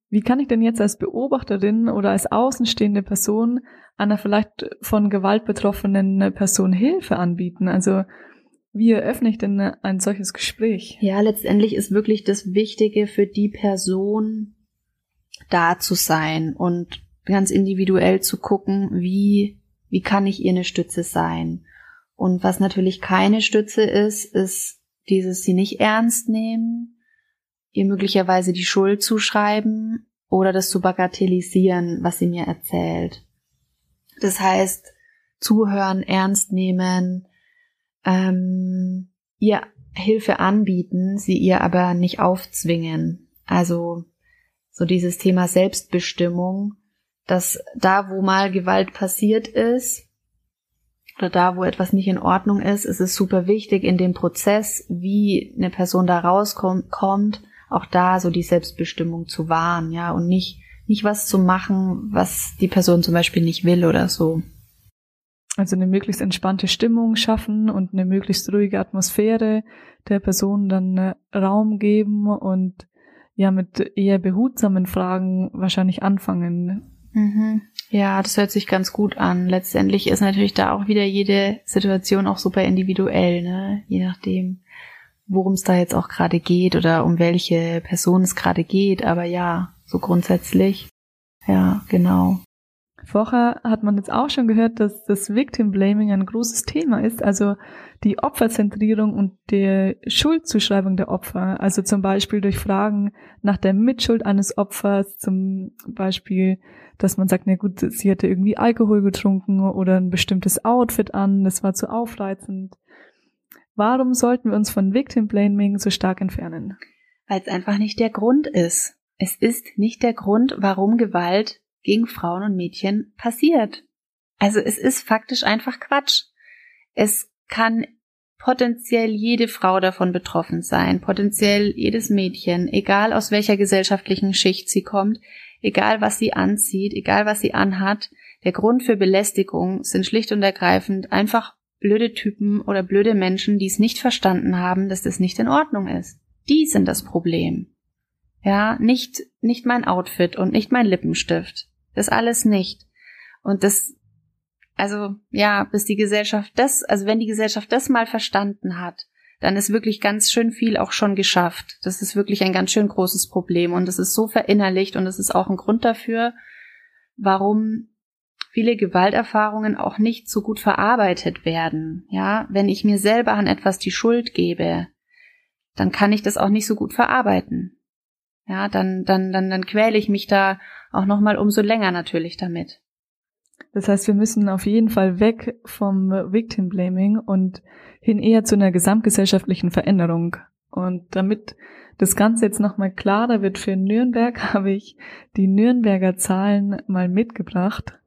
Wie kann ich denn jetzt als Beobachterin oder als außenstehende Person einer vielleicht von Gewalt betroffenen Person Hilfe anbieten? Also wie eröffne ich denn ein solches Gespräch? Ja, letztendlich ist wirklich das Wichtige für die Person da zu sein und ganz individuell zu gucken, wie, wie kann ich ihr eine Stütze sein? Und was natürlich keine Stütze ist, ist dieses sie nicht ernst nehmen, ihr möglicherweise die Schuld zuschreiben oder das zu bagatellisieren, was sie mir erzählt. Das heißt, zuhören, ernst nehmen, ähm, ihr Hilfe anbieten, sie ihr aber nicht aufzwingen. Also so dieses Thema Selbstbestimmung, dass da, wo mal Gewalt passiert ist, oder da, wo etwas nicht in Ordnung ist, ist es super wichtig in dem Prozess, wie eine Person da rauskommt, auch da so die Selbstbestimmung zu wahren, ja, und nicht, nicht was zu machen, was die Person zum Beispiel nicht will oder so. Also eine möglichst entspannte Stimmung schaffen und eine möglichst ruhige Atmosphäre der Person dann äh, Raum geben und ja mit eher behutsamen Fragen wahrscheinlich anfangen. Mhm. Ja, das hört sich ganz gut an. Letztendlich ist natürlich da auch wieder jede Situation auch super individuell, ne? Je nachdem, worum es da jetzt auch gerade geht oder um welche Person es gerade geht. Aber ja, so grundsätzlich. Ja, genau. Vorher hat man jetzt auch schon gehört, dass das Victim Blaming ein großes Thema ist, also die Opferzentrierung und die Schuldzuschreibung der Opfer. Also zum Beispiel durch Fragen nach der Mitschuld eines Opfers, zum Beispiel, dass man sagt, na gut, sie hatte irgendwie Alkohol getrunken oder ein bestimmtes Outfit an, das war zu aufreizend. Warum sollten wir uns von Victim Blaming so stark entfernen? Weil es einfach nicht der Grund ist. Es ist nicht der Grund, warum Gewalt gegen Frauen und Mädchen passiert. Also es ist faktisch einfach Quatsch. Es kann potenziell jede Frau davon betroffen sein, potenziell jedes Mädchen, egal aus welcher gesellschaftlichen Schicht sie kommt, egal was sie anzieht, egal was sie anhat. Der Grund für Belästigung sind schlicht und ergreifend einfach blöde Typen oder blöde Menschen, die es nicht verstanden haben, dass das nicht in Ordnung ist. Die sind das Problem. Ja, nicht, nicht mein Outfit und nicht mein Lippenstift. Das alles nicht. Und das, also, ja, bis die Gesellschaft das, also wenn die Gesellschaft das mal verstanden hat, dann ist wirklich ganz schön viel auch schon geschafft. Das ist wirklich ein ganz schön großes Problem und das ist so verinnerlicht und das ist auch ein Grund dafür, warum viele Gewalterfahrungen auch nicht so gut verarbeitet werden. Ja, wenn ich mir selber an etwas die Schuld gebe, dann kann ich das auch nicht so gut verarbeiten. Ja, dann, dann, dann, dann quäle ich mich da auch noch mal umso länger natürlich damit. Das heißt, wir müssen auf jeden Fall weg vom Victim Blaming und hin eher zu einer gesamtgesellschaftlichen Veränderung. Und damit das Ganze jetzt nochmal klarer wird für Nürnberg, habe ich die Nürnberger Zahlen mal mitgebracht.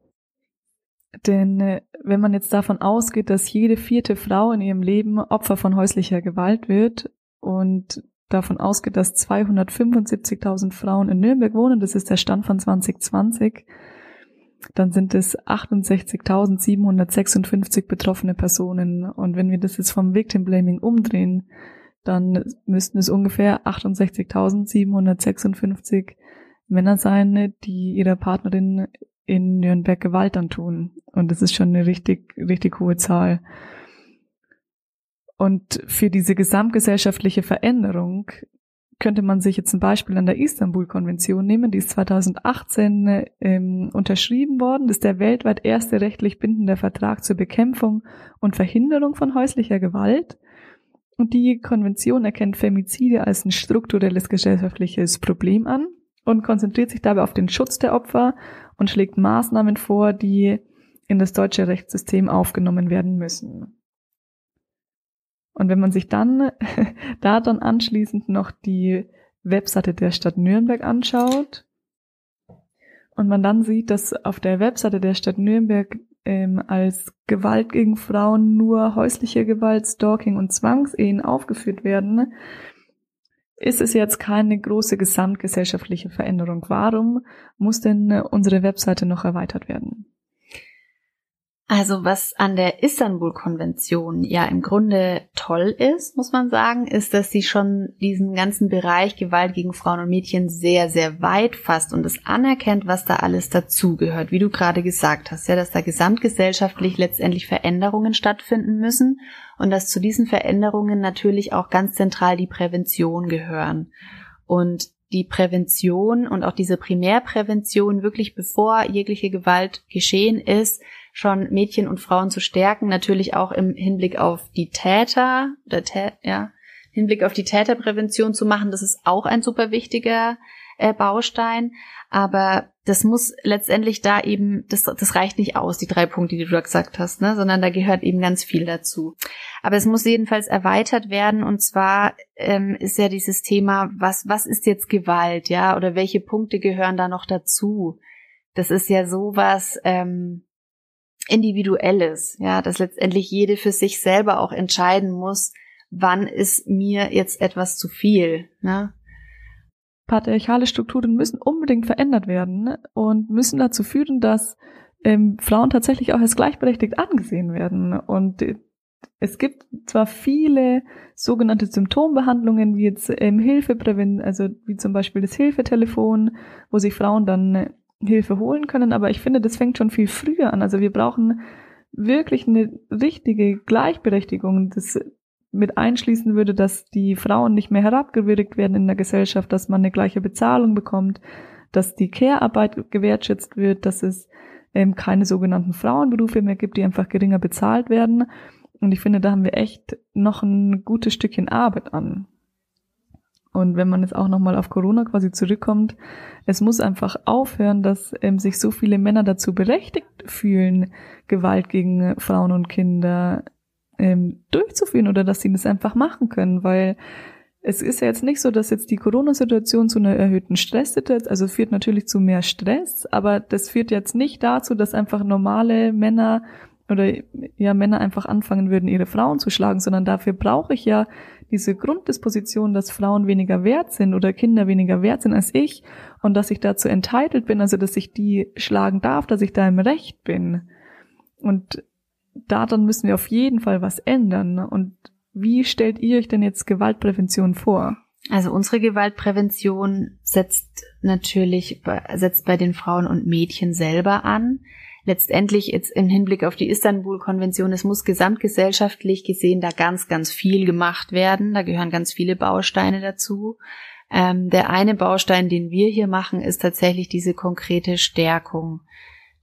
Denn äh, wenn man jetzt davon ausgeht, dass jede vierte Frau in ihrem Leben Opfer von häuslicher Gewalt wird und davon ausgeht, dass 275.000 Frauen in Nürnberg wohnen, das ist der Stand von 2020, dann sind es 68.756 betroffene Personen. Und wenn wir das jetzt vom Victim Blaming umdrehen, dann müssten es ungefähr 68.756 Männer sein, die ihrer Partnerin in Nürnberg Gewalt antun. Und das ist schon eine richtig, richtig hohe Zahl. Und für diese gesamtgesellschaftliche Veränderung könnte man sich jetzt ein Beispiel an der Istanbul-Konvention nehmen. Die ist 2018 ähm, unterschrieben worden. Das ist der weltweit erste rechtlich bindende Vertrag zur Bekämpfung und Verhinderung von häuslicher Gewalt. Und die Konvention erkennt Femizide als ein strukturelles gesellschaftliches Problem an und konzentriert sich dabei auf den Schutz der Opfer und schlägt Maßnahmen vor, die in das deutsche Rechtssystem aufgenommen werden müssen. Und wenn man sich dann da dann anschließend noch die Webseite der Stadt Nürnberg anschaut und man dann sieht, dass auf der Webseite der Stadt Nürnberg ähm, als Gewalt gegen Frauen nur häusliche Gewalt, Stalking und Zwangsehen aufgeführt werden, ist es jetzt keine große gesamtgesellschaftliche Veränderung. Warum muss denn unsere Webseite noch erweitert werden? Also was an der Istanbul-Konvention ja im Grunde toll ist, muss man sagen, ist, dass sie schon diesen ganzen Bereich Gewalt gegen Frauen und Mädchen sehr, sehr weit fasst und es anerkennt, was da alles dazugehört, wie du gerade gesagt hast, ja, dass da gesamtgesellschaftlich letztendlich Veränderungen stattfinden müssen und dass zu diesen Veränderungen natürlich auch ganz zentral die Prävention gehören. Und die Prävention und auch diese Primärprävention wirklich bevor jegliche Gewalt geschehen ist, schon Mädchen und Frauen zu stärken, natürlich auch im Hinblick auf die Täter, oder Tä ja, Hinblick auf die Täterprävention zu machen, das ist auch ein super wichtiger äh, Baustein. Aber das muss letztendlich da eben, das, das reicht nicht aus, die drei Punkte, die du da gesagt hast, ne? sondern da gehört eben ganz viel dazu. Aber es muss jedenfalls erweitert werden und zwar ähm, ist ja dieses Thema, was, was ist jetzt Gewalt, ja, oder welche Punkte gehören da noch dazu? Das ist ja sowas, ähm, Individuelles, ja, dass letztendlich jede für sich selber auch entscheiden muss, wann ist mir jetzt etwas zu viel, ne? Patriarchale Strukturen müssen unbedingt verändert werden und müssen dazu führen, dass ähm, Frauen tatsächlich auch als gleichberechtigt angesehen werden. Und äh, es gibt zwar viele sogenannte Symptombehandlungen, wie jetzt ähm, Hilfeprävention, also wie zum Beispiel das Hilfetelefon, wo sich Frauen dann Hilfe holen können, aber ich finde, das fängt schon viel früher an. Also wir brauchen wirklich eine richtige Gleichberechtigung, das mit einschließen würde, dass die Frauen nicht mehr herabgewürdigt werden in der Gesellschaft, dass man eine gleiche Bezahlung bekommt, dass die Care-Arbeit gewertschätzt wird, dass es ähm, keine sogenannten Frauenberufe mehr gibt, die einfach geringer bezahlt werden. Und ich finde, da haben wir echt noch ein gutes Stückchen Arbeit an. Und wenn man jetzt auch nochmal auf Corona quasi zurückkommt, es muss einfach aufhören, dass ähm, sich so viele Männer dazu berechtigt fühlen, Gewalt gegen Frauen und Kinder ähm, durchzuführen oder dass sie das einfach machen können, weil es ist ja jetzt nicht so, dass jetzt die Corona-Situation zu einer erhöhten Stresssituation, also führt natürlich zu mehr Stress, aber das führt jetzt nicht dazu, dass einfach normale Männer oder ja Männer einfach anfangen würden, ihre Frauen zu schlagen, sondern dafür brauche ich ja diese Grunddisposition, dass Frauen weniger wert sind oder Kinder weniger wert sind als ich und dass ich dazu entitled bin, also dass ich die schlagen darf, dass ich da im Recht bin. Und daran müssen wir auf jeden Fall was ändern. Und wie stellt ihr euch denn jetzt Gewaltprävention vor? Also unsere Gewaltprävention setzt natürlich, setzt bei den Frauen und Mädchen selber an letztendlich jetzt im Hinblick auf die Istanbul-Konvention, es muss gesamtgesellschaftlich gesehen da ganz, ganz viel gemacht werden. Da gehören ganz viele Bausteine dazu. Ähm, der eine Baustein, den wir hier machen, ist tatsächlich diese konkrete Stärkung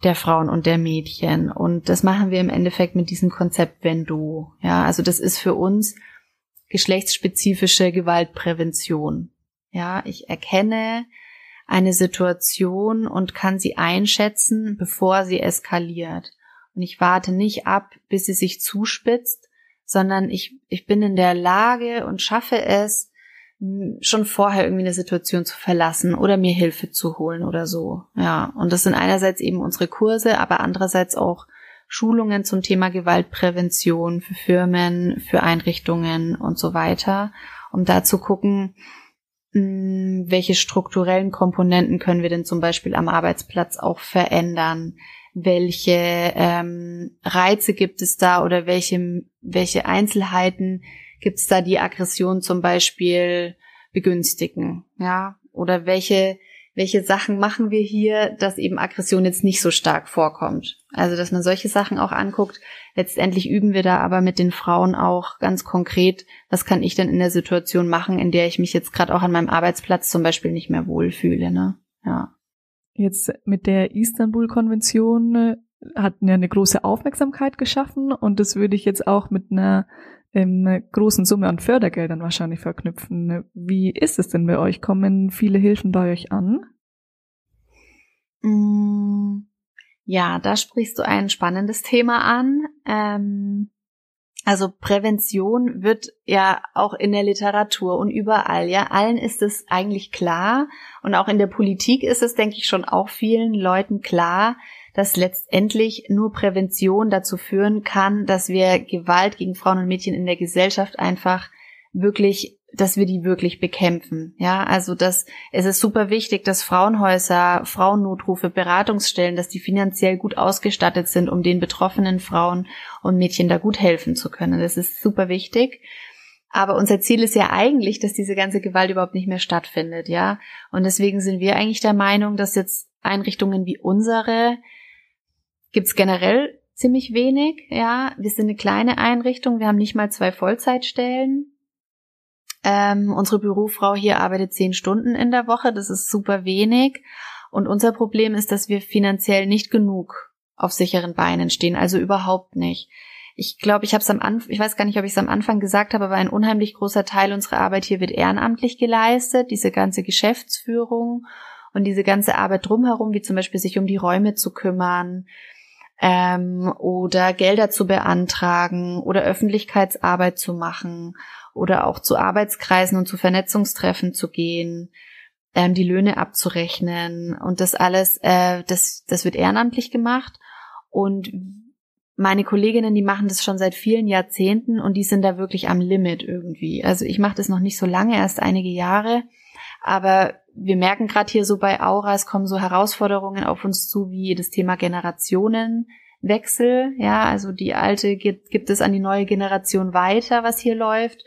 der Frauen und der Mädchen. Und das machen wir im Endeffekt mit diesem Konzept Wenn du. Ja, also das ist für uns geschlechtsspezifische Gewaltprävention. Ja, ich erkenne eine Situation und kann sie einschätzen, bevor sie eskaliert. Und ich warte nicht ab, bis sie sich zuspitzt, sondern ich, ich bin in der Lage und schaffe es, schon vorher irgendwie eine Situation zu verlassen oder mir Hilfe zu holen oder so. Ja, und das sind einerseits eben unsere Kurse, aber andererseits auch Schulungen zum Thema Gewaltprävention für Firmen, für Einrichtungen und so weiter, um da zu gucken, welche strukturellen Komponenten können wir denn zum Beispiel am Arbeitsplatz auch verändern? Welche ähm, Reize gibt es da oder welche, welche Einzelheiten gibt es da, die Aggression zum Beispiel begünstigen? Ja, oder welche welche Sachen machen wir hier, dass eben Aggression jetzt nicht so stark vorkommt. Also, dass man solche Sachen auch anguckt. Letztendlich üben wir da aber mit den Frauen auch ganz konkret, was kann ich denn in der Situation machen, in der ich mich jetzt gerade auch an meinem Arbeitsplatz zum Beispiel nicht mehr wohlfühle, ne? Ja. Jetzt mit der Istanbul-Konvention äh, hat ja eine große Aufmerksamkeit geschaffen und das würde ich jetzt auch mit einer ähm, großen Summe an Fördergeldern wahrscheinlich verknüpfen. Wie ist es denn bei euch? Kommen viele Hilfen bei euch an? Mm, ja, da sprichst du ein spannendes Thema an. Ähm, Also Prävention wird ja auch in der Literatur und überall, ja, allen ist es eigentlich klar und auch in der Politik ist es, denke ich, schon auch vielen Leuten klar, dass letztendlich nur Prävention dazu führen kann, dass wir Gewalt gegen Frauen und Mädchen in der Gesellschaft einfach wirklich dass wir die wirklich bekämpfen. Ja, also das, es ist super wichtig, dass Frauenhäuser, Frauennotrufe, Beratungsstellen, dass die finanziell gut ausgestattet sind, um den betroffenen Frauen und Mädchen da gut helfen zu können. Das ist super wichtig. Aber unser Ziel ist ja eigentlich, dass diese ganze Gewalt überhaupt nicht mehr stattfindet, ja. Und deswegen sind wir eigentlich der Meinung, dass jetzt Einrichtungen wie unsere gibt's generell ziemlich wenig, ja. Wir sind eine kleine Einrichtung, wir haben nicht mal zwei Vollzeitstellen. Ähm, unsere Bürofrau hier arbeitet zehn Stunden in der Woche, das ist super wenig. Und unser Problem ist, dass wir finanziell nicht genug auf sicheren Beinen stehen, also überhaupt nicht. Ich glaube, ich habe es am Anfang, ich weiß gar nicht, ob ich es am Anfang gesagt habe, aber ein unheimlich großer Teil unserer Arbeit hier wird ehrenamtlich geleistet, diese ganze Geschäftsführung und diese ganze Arbeit drumherum, wie zum Beispiel sich um die Räume zu kümmern, ähm, oder Gelder zu beantragen oder Öffentlichkeitsarbeit zu machen oder auch zu Arbeitskreisen und zu Vernetzungstreffen zu gehen, ähm, die Löhne abzurechnen und das alles, äh, das, das wird ehrenamtlich gemacht. Und meine Kolleginnen, die machen das schon seit vielen Jahrzehnten und die sind da wirklich am Limit irgendwie. Also ich mache das noch nicht so lange, erst einige Jahre, aber wir merken gerade hier so bei Aura, es kommen so Herausforderungen auf uns zu, wie das Thema Generationenwechsel. Ja, also die alte gibt, gibt es an die neue Generation weiter, was hier läuft.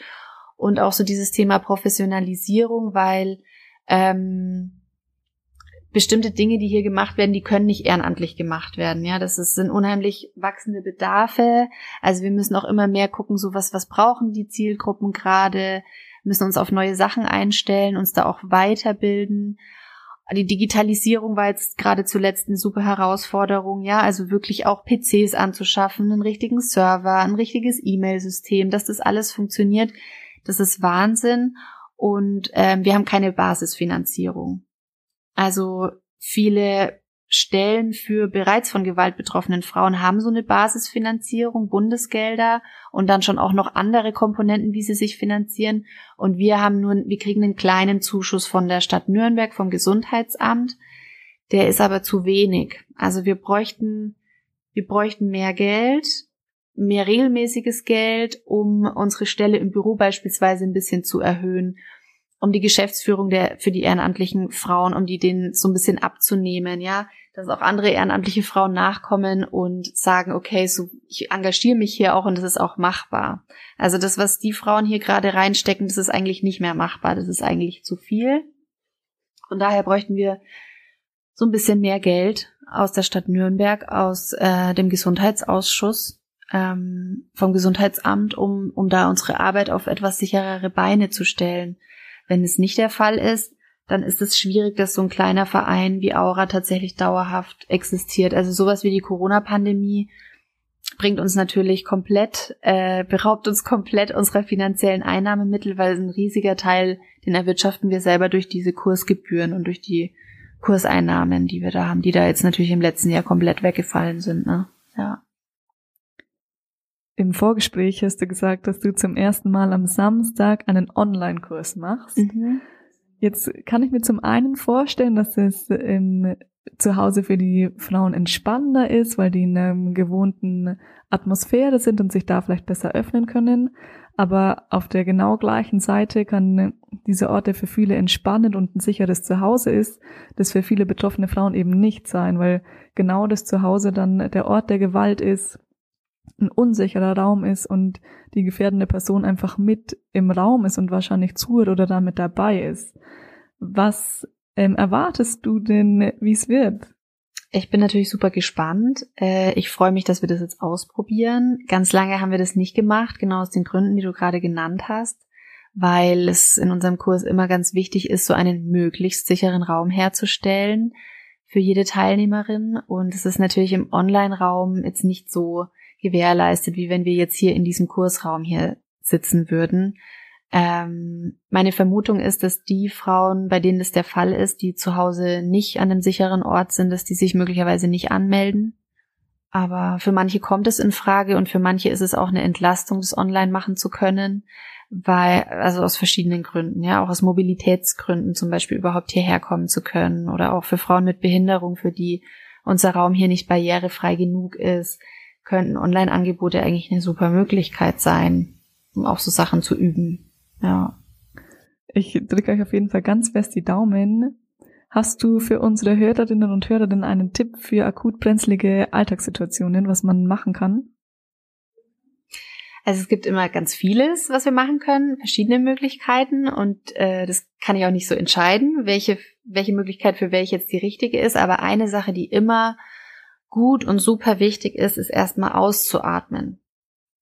Und auch so dieses Thema Professionalisierung, weil ähm, bestimmte Dinge, die hier gemacht werden, die können nicht ehrenamtlich gemacht werden. Ja, das ist, sind unheimlich wachsende Bedarfe. Also wir müssen auch immer mehr gucken, so was, was brauchen die Zielgruppen gerade, müssen uns auf neue Sachen einstellen, uns da auch weiterbilden. Die Digitalisierung war jetzt gerade zuletzt eine super Herausforderung, ja, also wirklich auch PCs anzuschaffen, einen richtigen Server, ein richtiges E-Mail-System, dass das alles funktioniert, das ist Wahnsinn. Und ähm, wir haben keine Basisfinanzierung. Also viele Stellen für bereits von Gewalt betroffenen Frauen haben so eine Basisfinanzierung, Bundesgelder und dann schon auch noch andere Komponenten, wie sie sich finanzieren. Und wir haben nur, wir kriegen einen kleinen Zuschuss von der Stadt Nürnberg, vom Gesundheitsamt. Der ist aber zu wenig. Also wir bräuchten, wir bräuchten mehr Geld, mehr regelmäßiges Geld, um unsere Stelle im Büro beispielsweise ein bisschen zu erhöhen um die Geschäftsführung der für die ehrenamtlichen Frauen, um die denen so ein bisschen abzunehmen, ja, dass auch andere ehrenamtliche Frauen nachkommen und sagen, okay, so ich engagiere mich hier auch und das ist auch machbar. Also das, was die Frauen hier gerade reinstecken, das ist eigentlich nicht mehr machbar, das ist eigentlich zu viel. Von daher bräuchten wir so ein bisschen mehr Geld aus der Stadt Nürnberg, aus äh, dem Gesundheitsausschuss, ähm, vom Gesundheitsamt, um, um da unsere Arbeit auf etwas sicherere Beine zu stellen. Wenn es nicht der Fall ist, dann ist es schwierig, dass so ein kleiner Verein wie Aura tatsächlich dauerhaft existiert. Also sowas wie die Corona-Pandemie bringt uns natürlich komplett, äh, beraubt uns komplett unserer finanziellen Einnahmemittel, weil ein riesiger Teil, den erwirtschaften wir selber durch diese Kursgebühren und durch die Kurseinnahmen, die wir da haben, die da jetzt natürlich im letzten Jahr komplett weggefallen sind. Ne? Ja. Im Vorgespräch hast du gesagt, dass du zum ersten Mal am Samstag einen Online-Kurs machst. Mhm. Jetzt kann ich mir zum einen vorstellen, dass es im zu Hause für die Frauen entspannender ist, weil die in einer gewohnten Atmosphäre sind und sich da vielleicht besser öffnen können. Aber auf der genau gleichen Seite kann diese Orte für viele entspannend und ein sicheres Zuhause ist, das für viele betroffene Frauen eben nicht sein, weil genau das Zuhause dann der Ort der Gewalt ist, ein unsicherer Raum ist und die gefährdende Person einfach mit im Raum ist und wahrscheinlich zuhört oder damit dabei ist. Was ähm, erwartest du denn, wie es wird? Ich bin natürlich super gespannt. Äh, ich freue mich, dass wir das jetzt ausprobieren. Ganz lange haben wir das nicht gemacht, genau aus den Gründen, die du gerade genannt hast, weil es in unserem Kurs immer ganz wichtig ist, so einen möglichst sicheren Raum herzustellen für jede Teilnehmerin. Und es ist natürlich im Online-Raum jetzt nicht so gewährleistet, wie wenn wir jetzt hier in diesem Kursraum hier sitzen würden. Ähm, meine Vermutung ist, dass die Frauen, bei denen das der Fall ist, die zu Hause nicht an einem sicheren Ort sind, dass die sich möglicherweise nicht anmelden. Aber für manche kommt es in Frage und für manche ist es auch eine Entlastung, das online machen zu können, weil, also aus verschiedenen Gründen, ja, auch aus Mobilitätsgründen zum Beispiel überhaupt hierher kommen zu können oder auch für Frauen mit Behinderung, für die unser Raum hier nicht barrierefrei genug ist, könnten Online-Angebote eigentlich eine super Möglichkeit sein, um auch so Sachen zu üben. Ja. Ich drücke euch auf jeden Fall ganz fest die Daumen. Hast du für unsere Hörerinnen und Hörer denn einen Tipp für akut brenzlige Alltagssituationen, was man machen kann? Also es gibt immer ganz vieles, was wir machen können, verschiedene Möglichkeiten und äh, das kann ich auch nicht so entscheiden, welche, welche Möglichkeit für welche jetzt die richtige ist. Aber eine Sache, die immer gut und super wichtig ist, ist erstmal auszuatmen.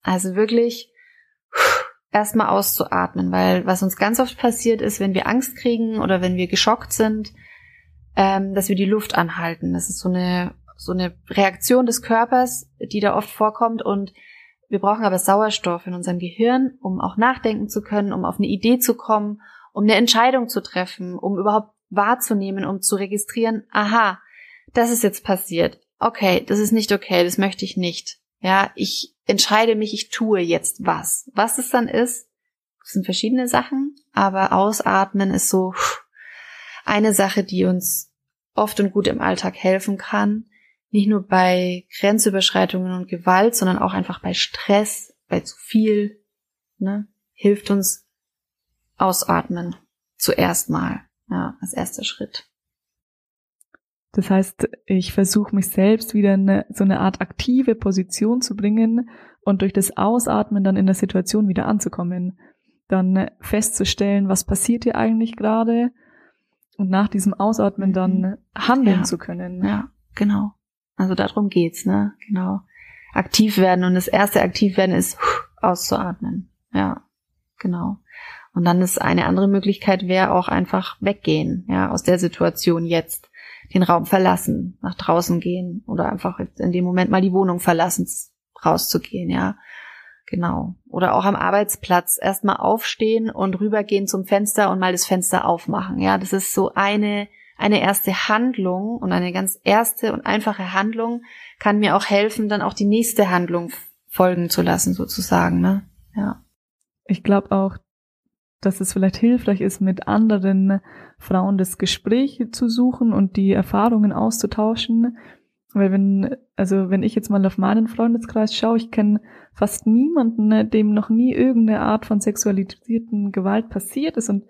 Also wirklich erstmal auszuatmen, weil was uns ganz oft passiert ist, wenn wir Angst kriegen oder wenn wir geschockt sind, ähm, dass wir die Luft anhalten. Das ist so eine so eine Reaktion des Körpers, die da oft vorkommt und wir brauchen aber Sauerstoff in unserem Gehirn, um auch nachdenken zu können, um auf eine Idee zu kommen, um eine Entscheidung zu treffen, um überhaupt wahrzunehmen, um zu registrieren, aha, das ist jetzt passiert. Okay, das ist nicht okay, das möchte ich nicht. Ja, ich entscheide mich, ich tue jetzt was. Was es dann ist, sind verschiedene Sachen, aber ausatmen ist so eine Sache, die uns oft und gut im Alltag helfen kann. Nicht nur bei Grenzüberschreitungen und Gewalt, sondern auch einfach bei Stress, bei zu viel, ne, hilft uns ausatmen. Zuerst mal, ja, als erster Schritt. Das heißt, ich versuche mich selbst wieder in so eine Art aktive Position zu bringen und durch das Ausatmen dann in der Situation wieder anzukommen. Dann festzustellen, was passiert hier eigentlich gerade und nach diesem Ausatmen dann mhm. handeln ja. zu können. Ja, genau. Also darum geht's, ne? Genau. Aktiv werden und das erste aktiv werden ist auszuatmen. Ja, genau. Und dann ist eine andere Möglichkeit wäre auch einfach weggehen, ja, aus der Situation jetzt den Raum verlassen, nach draußen gehen oder einfach in dem Moment mal die Wohnung verlassen, rauszugehen, ja. Genau. Oder auch am Arbeitsplatz erstmal aufstehen und rübergehen zum Fenster und mal das Fenster aufmachen. Ja, das ist so eine, eine erste Handlung und eine ganz erste und einfache Handlung kann mir auch helfen, dann auch die nächste Handlung folgen zu lassen, sozusagen, ne? Ja. Ich glaube auch, dass es vielleicht hilfreich ist, mit anderen Frauen das Gespräch zu suchen und die Erfahrungen auszutauschen. Weil wenn, also wenn ich jetzt mal auf meinen Freundeskreis schaue, ich kenne fast niemanden, dem noch nie irgendeine Art von sexualisierten Gewalt passiert ist. Und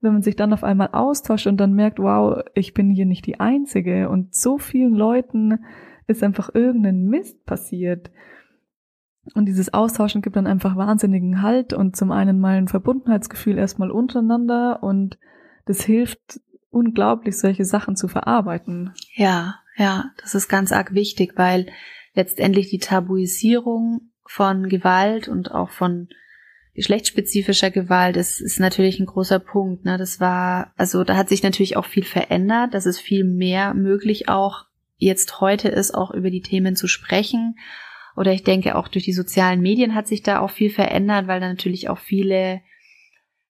wenn man sich dann auf einmal austauscht und dann merkt, wow, ich bin hier nicht die Einzige und so vielen Leuten ist einfach irgendein Mist passiert, und dieses Austauschen gibt dann einfach wahnsinnigen Halt und zum einen mal ein Verbundenheitsgefühl erstmal untereinander und das hilft unglaublich, solche Sachen zu verarbeiten. Ja, ja, das ist ganz arg wichtig, weil letztendlich die Tabuisierung von Gewalt und auch von geschlechtsspezifischer Gewalt ist, ist natürlich ein großer Punkt. Ne? Das war, also da hat sich natürlich auch viel verändert. Das ist viel mehr möglich auch jetzt heute ist, auch über die Themen zu sprechen oder ich denke auch durch die sozialen Medien hat sich da auch viel verändert, weil da natürlich auch viele,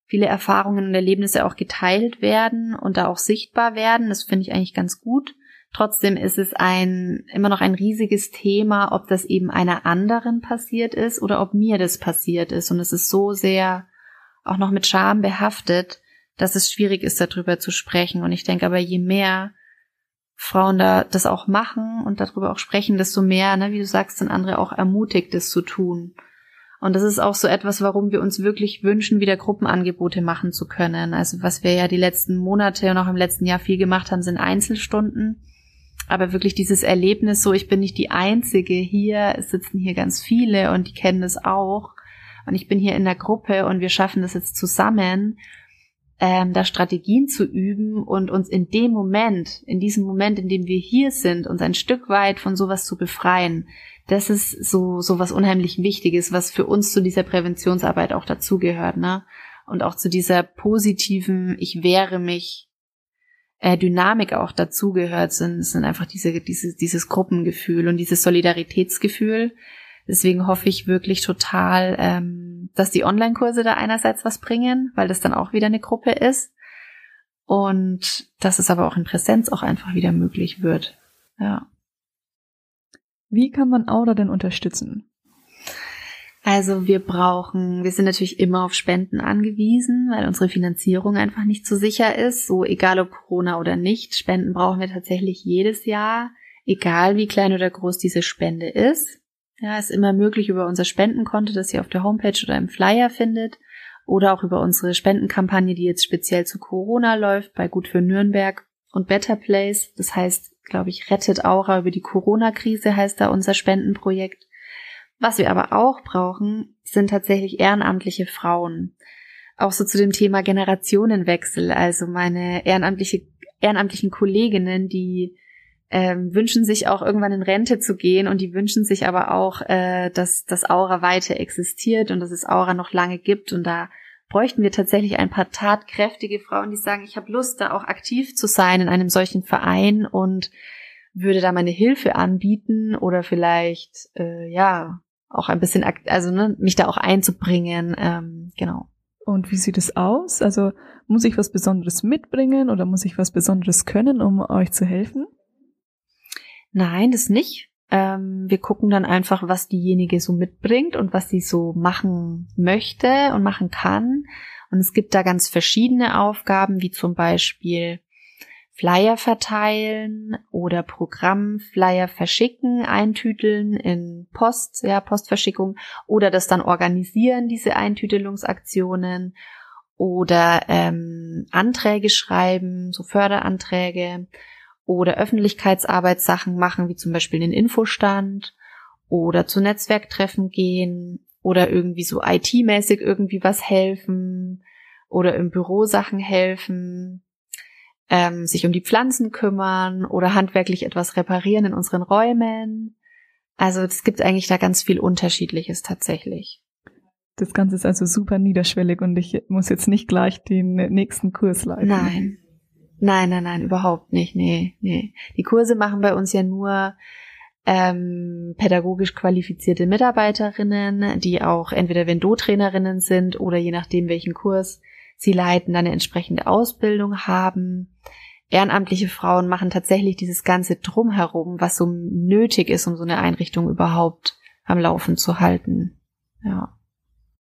viele Erfahrungen und Erlebnisse auch geteilt werden und da auch sichtbar werden. Das finde ich eigentlich ganz gut. Trotzdem ist es ein, immer noch ein riesiges Thema, ob das eben einer anderen passiert ist oder ob mir das passiert ist. Und es ist so sehr auch noch mit Scham behaftet, dass es schwierig ist, darüber zu sprechen. Und ich denke aber, je mehr Frauen da das auch machen und darüber auch sprechen, desto mehr, ne, wie du sagst, sind andere auch ermutigt, das zu tun. Und das ist auch so etwas, warum wir uns wirklich wünschen, wieder Gruppenangebote machen zu können. Also was wir ja die letzten Monate und auch im letzten Jahr viel gemacht haben, sind Einzelstunden. Aber wirklich dieses Erlebnis, so ich bin nicht die Einzige hier, es sitzen hier ganz viele und die kennen das auch. Und ich bin hier in der Gruppe und wir schaffen das jetzt zusammen ähm, da Strategien zu üben und uns in dem Moment, in diesem Moment, in dem wir hier sind, uns ein Stück weit von sowas zu befreien, das ist so, so was unheimlich Wichtiges, was für uns zu dieser Präventionsarbeit auch dazugehört, ne? Und auch zu dieser positiven, ich wehre mich, äh, Dynamik auch dazugehört sind, sind einfach diese, diese, dieses Gruppengefühl und dieses Solidaritätsgefühl, Deswegen hoffe ich wirklich total, ähm, dass die Online-Kurse da einerseits was bringen, weil das dann auch wieder eine Gruppe ist. Und dass es aber auch in Präsenz auch einfach wieder möglich wird. Ja. Wie kann man Aura denn unterstützen? Also wir brauchen, wir sind natürlich immer auf Spenden angewiesen, weil unsere Finanzierung einfach nicht so sicher ist. So egal ob Corona oder nicht, Spenden brauchen wir tatsächlich jedes Jahr, egal wie klein oder groß diese Spende ist. Ja, ist immer möglich über unser Spendenkonto, das ihr auf der Homepage oder im Flyer findet, oder auch über unsere Spendenkampagne, die jetzt speziell zu Corona läuft, bei Gut für Nürnberg und Better Place. Das heißt, glaube ich, rettet Aura über die Corona-Krise heißt da unser Spendenprojekt. Was wir aber auch brauchen, sind tatsächlich ehrenamtliche Frauen. Auch so zu dem Thema Generationenwechsel. Also meine ehrenamtliche, ehrenamtlichen Kolleginnen, die ähm, wünschen sich auch irgendwann in Rente zu gehen und die wünschen sich aber auch, äh, dass das Aura weiter existiert und dass es Aura noch lange gibt. Und da bräuchten wir tatsächlich ein paar tatkräftige Frauen, die sagen, ich habe Lust, da auch aktiv zu sein in einem solchen Verein und würde da meine Hilfe anbieten oder vielleicht äh, ja auch ein bisschen, also ne, mich da auch einzubringen, ähm, genau. Und wie sieht es aus? Also muss ich was Besonderes mitbringen oder muss ich was Besonderes können, um euch zu helfen? Nein, das nicht. Ähm, wir gucken dann einfach, was diejenige so mitbringt und was sie so machen möchte und machen kann. Und es gibt da ganz verschiedene Aufgaben, wie zum Beispiel Flyer verteilen oder Programmflyer verschicken, eintüteln in Post, ja, Postverschickung oder das dann organisieren, diese Eintütelungsaktionen oder ähm, Anträge schreiben, so Förderanträge oder Öffentlichkeitsarbeitssachen machen, wie zum Beispiel den Infostand oder zu Netzwerktreffen gehen oder irgendwie so IT-mäßig irgendwie was helfen oder im Büro Sachen helfen ähm, sich um die Pflanzen kümmern oder handwerklich etwas reparieren in unseren Räumen. Also es gibt eigentlich da ganz viel Unterschiedliches tatsächlich. Das Ganze ist also super niederschwellig und ich muss jetzt nicht gleich den nächsten Kurs leiten. Nein. Nein, nein, nein, überhaupt nicht. Nee, nee. Die Kurse machen bei uns ja nur ähm, pädagogisch qualifizierte Mitarbeiterinnen, die auch entweder Vendo-Trainerinnen sind oder je nachdem, welchen Kurs sie leiten, dann eine entsprechende Ausbildung haben. Ehrenamtliche Frauen machen tatsächlich dieses ganze Drumherum, was so nötig ist, um so eine Einrichtung überhaupt am Laufen zu halten. Ja.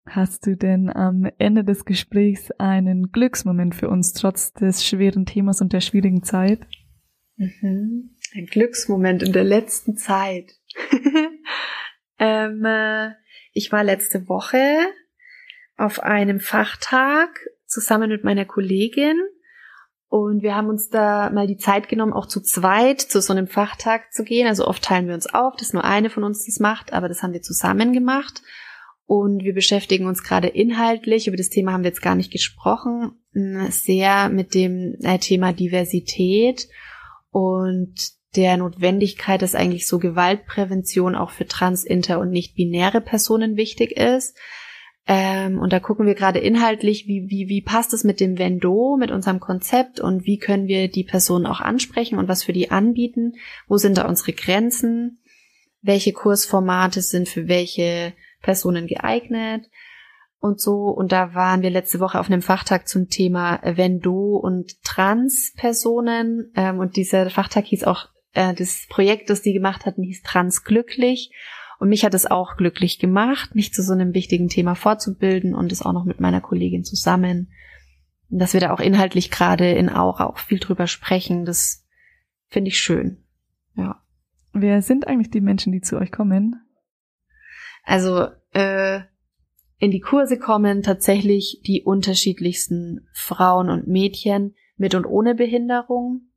Hast du denn am Ende des Gesprächs einen Glücksmoment für uns, trotz des schweren Themas und der schwierigen Zeit? Mhm. Ein Glücksmoment in der letzten Zeit. ähm, äh, ich war letzte Woche auf einem Fachtag zusammen mit meiner Kollegin und wir haben uns da mal die Zeit genommen, auch zu zweit zu so einem Fachtag zu gehen. Also oft teilen wir uns auf, dass nur eine von uns das macht, aber das haben wir zusammen gemacht. Und wir beschäftigen uns gerade inhaltlich, über das Thema haben wir jetzt gar nicht gesprochen, sehr mit dem äh, Thema Diversität und der Notwendigkeit, dass eigentlich so Gewaltprävention auch für trans, inter und nicht binäre Personen wichtig ist. Ähm, und da gucken wir gerade inhaltlich, wie, wie, wie passt es mit dem Vendo, mit unserem Konzept und wie können wir die Personen auch ansprechen und was für die anbieten? Wo sind da unsere Grenzen? Welche Kursformate sind für welche Personen geeignet? Und so, und da waren wir letzte Woche auf einem Fachtag zum Thema Vendo und Trans-Personen. Ähm, und dieser Fachtag hieß auch, äh, das Projekt, das die gemacht hatten, hieß Transglücklich. Und mich hat es auch glücklich gemacht, mich zu so einem wichtigen Thema fortzubilden und es auch noch mit meiner Kollegin zusammen. Und dass wir da auch inhaltlich gerade in Aura auch viel drüber sprechen, das finde ich schön. Ja. Wer sind eigentlich die Menschen, die zu euch kommen? Also äh, in die Kurse kommen tatsächlich die unterschiedlichsten Frauen und Mädchen mit und ohne Behinderung,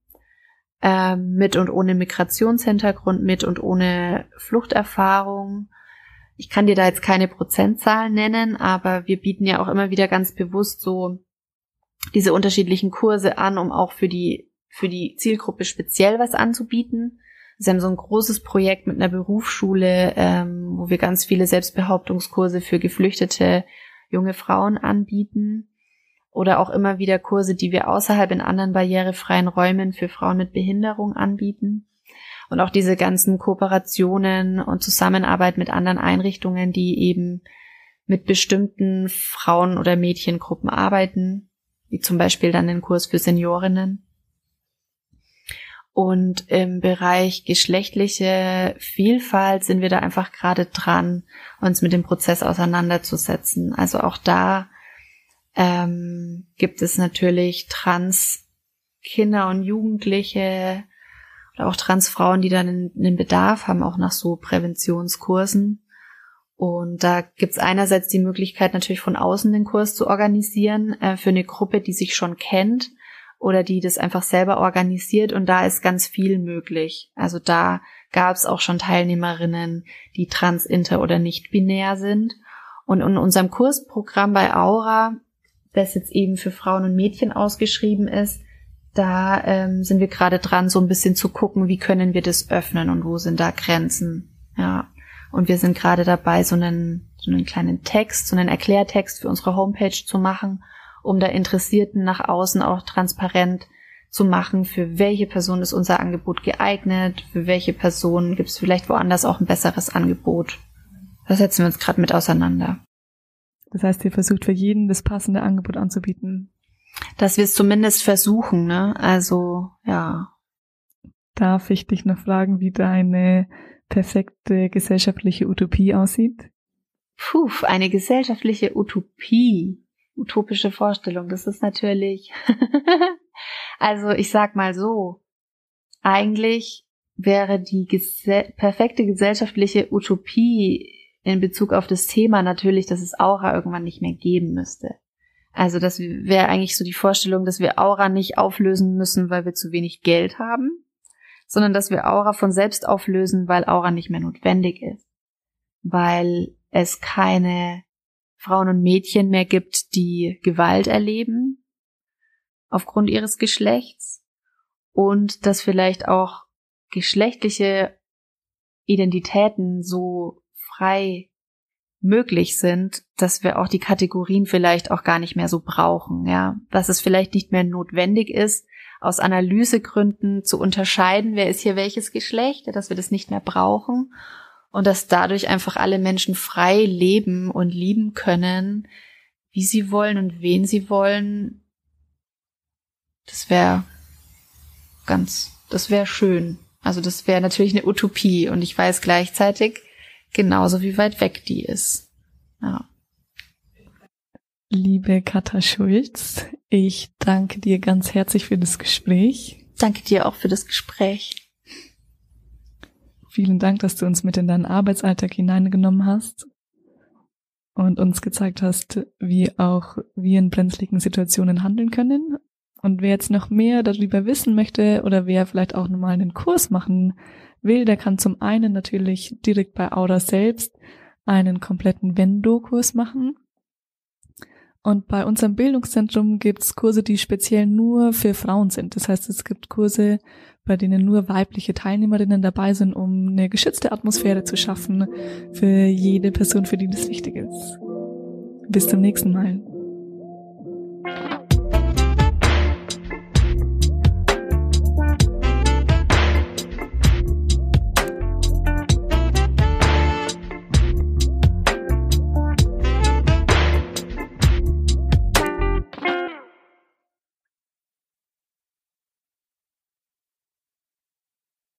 ähm, mit und ohne Migrationshintergrund, mit und ohne Fluchterfahrung. Ich kann dir da jetzt keine Prozentzahlen nennen, aber wir bieten ja auch immer wieder ganz bewusst so diese unterschiedlichen Kurse an, um auch für die, für die Zielgruppe speziell was anzubieten. Sie haben so ein großes Projekt mit einer Berufsschule, ähm, wo wir ganz viele Selbstbehauptungskurse für geflüchtete junge Frauen anbieten oder auch immer wieder Kurse, die wir außerhalb in anderen barrierefreien Räumen für Frauen mit Behinderung anbieten. Und auch diese ganzen Kooperationen und Zusammenarbeit mit anderen Einrichtungen, die eben mit bestimmten Frauen- oder Mädchengruppen arbeiten, wie zum Beispiel dann den Kurs für Seniorinnen. Und im Bereich geschlechtliche Vielfalt sind wir da einfach gerade dran, uns mit dem Prozess auseinanderzusetzen. Also auch da ähm, gibt es natürlich Trans-Kinder und Jugendliche oder auch Transfrauen, die dann einen Bedarf haben, auch nach so Präventionskursen. Und da gibt's einerseits die Möglichkeit, natürlich von außen den Kurs zu organisieren äh, für eine Gruppe, die sich schon kennt oder die das einfach selber organisiert. Und da ist ganz viel möglich. Also da gab's auch schon Teilnehmerinnen, die trans, inter oder nicht binär sind. Und in unserem Kursprogramm bei Aura, das jetzt eben für Frauen und Mädchen ausgeschrieben ist, da ähm, sind wir gerade dran, so ein bisschen zu gucken, wie können wir das öffnen und wo sind da Grenzen. Ja. Und wir sind gerade dabei, so einen, so einen kleinen Text, so einen Erklärtext für unsere Homepage zu machen, um da Interessierten nach außen auch transparent zu machen, für welche Person ist unser Angebot geeignet, für welche Person gibt es vielleicht woanders auch ein besseres Angebot. Da setzen wir uns gerade mit auseinander. Das heißt, ihr versucht für jeden das passende Angebot anzubieten. Dass wir es zumindest versuchen, ne? Also, ja. Darf ich dich noch fragen, wie deine perfekte gesellschaftliche Utopie aussieht? Puh, eine gesellschaftliche Utopie. Utopische Vorstellung, das ist natürlich. also ich sag mal so, eigentlich wäre die gese perfekte gesellschaftliche Utopie in Bezug auf das Thema natürlich, dass es Aura irgendwann nicht mehr geben müsste. Also das wäre eigentlich so die Vorstellung, dass wir Aura nicht auflösen müssen, weil wir zu wenig Geld haben, sondern dass wir Aura von selbst auflösen, weil Aura nicht mehr notwendig ist. Weil es keine Frauen und Mädchen mehr gibt, die Gewalt erleben aufgrund ihres Geschlechts und dass vielleicht auch geschlechtliche Identitäten so frei möglich sind, dass wir auch die Kategorien vielleicht auch gar nicht mehr so brauchen, ja, dass es vielleicht nicht mehr notwendig ist, aus Analysegründen zu unterscheiden, wer ist hier welches Geschlecht, dass wir das nicht mehr brauchen und dass dadurch einfach alle Menschen frei leben und lieben können, wie sie wollen und wen sie wollen. Das wäre ganz, das wäre schön. Also das wäre natürlich eine Utopie und ich weiß gleichzeitig genauso wie weit weg die ist. Ja. Liebe Katha Schulz, ich danke dir ganz herzlich für das Gespräch. Danke dir auch für das Gespräch. Vielen Dank, dass du uns mit in deinen Arbeitsalltag hineingenommen hast und uns gezeigt hast, wie auch wir in brenzligen Situationen handeln können. Und wer jetzt noch mehr darüber wissen möchte oder wer vielleicht auch nochmal einen Kurs machen will, der kann zum einen natürlich direkt bei Aura selbst einen kompletten Vendo-Kurs machen. Und bei unserem Bildungszentrum gibt's Kurse, die speziell nur für Frauen sind. Das heißt, es gibt Kurse, bei denen nur weibliche Teilnehmerinnen dabei sind, um eine geschützte Atmosphäre zu schaffen für jede Person, für die das wichtig ist. Bis zum nächsten Mal.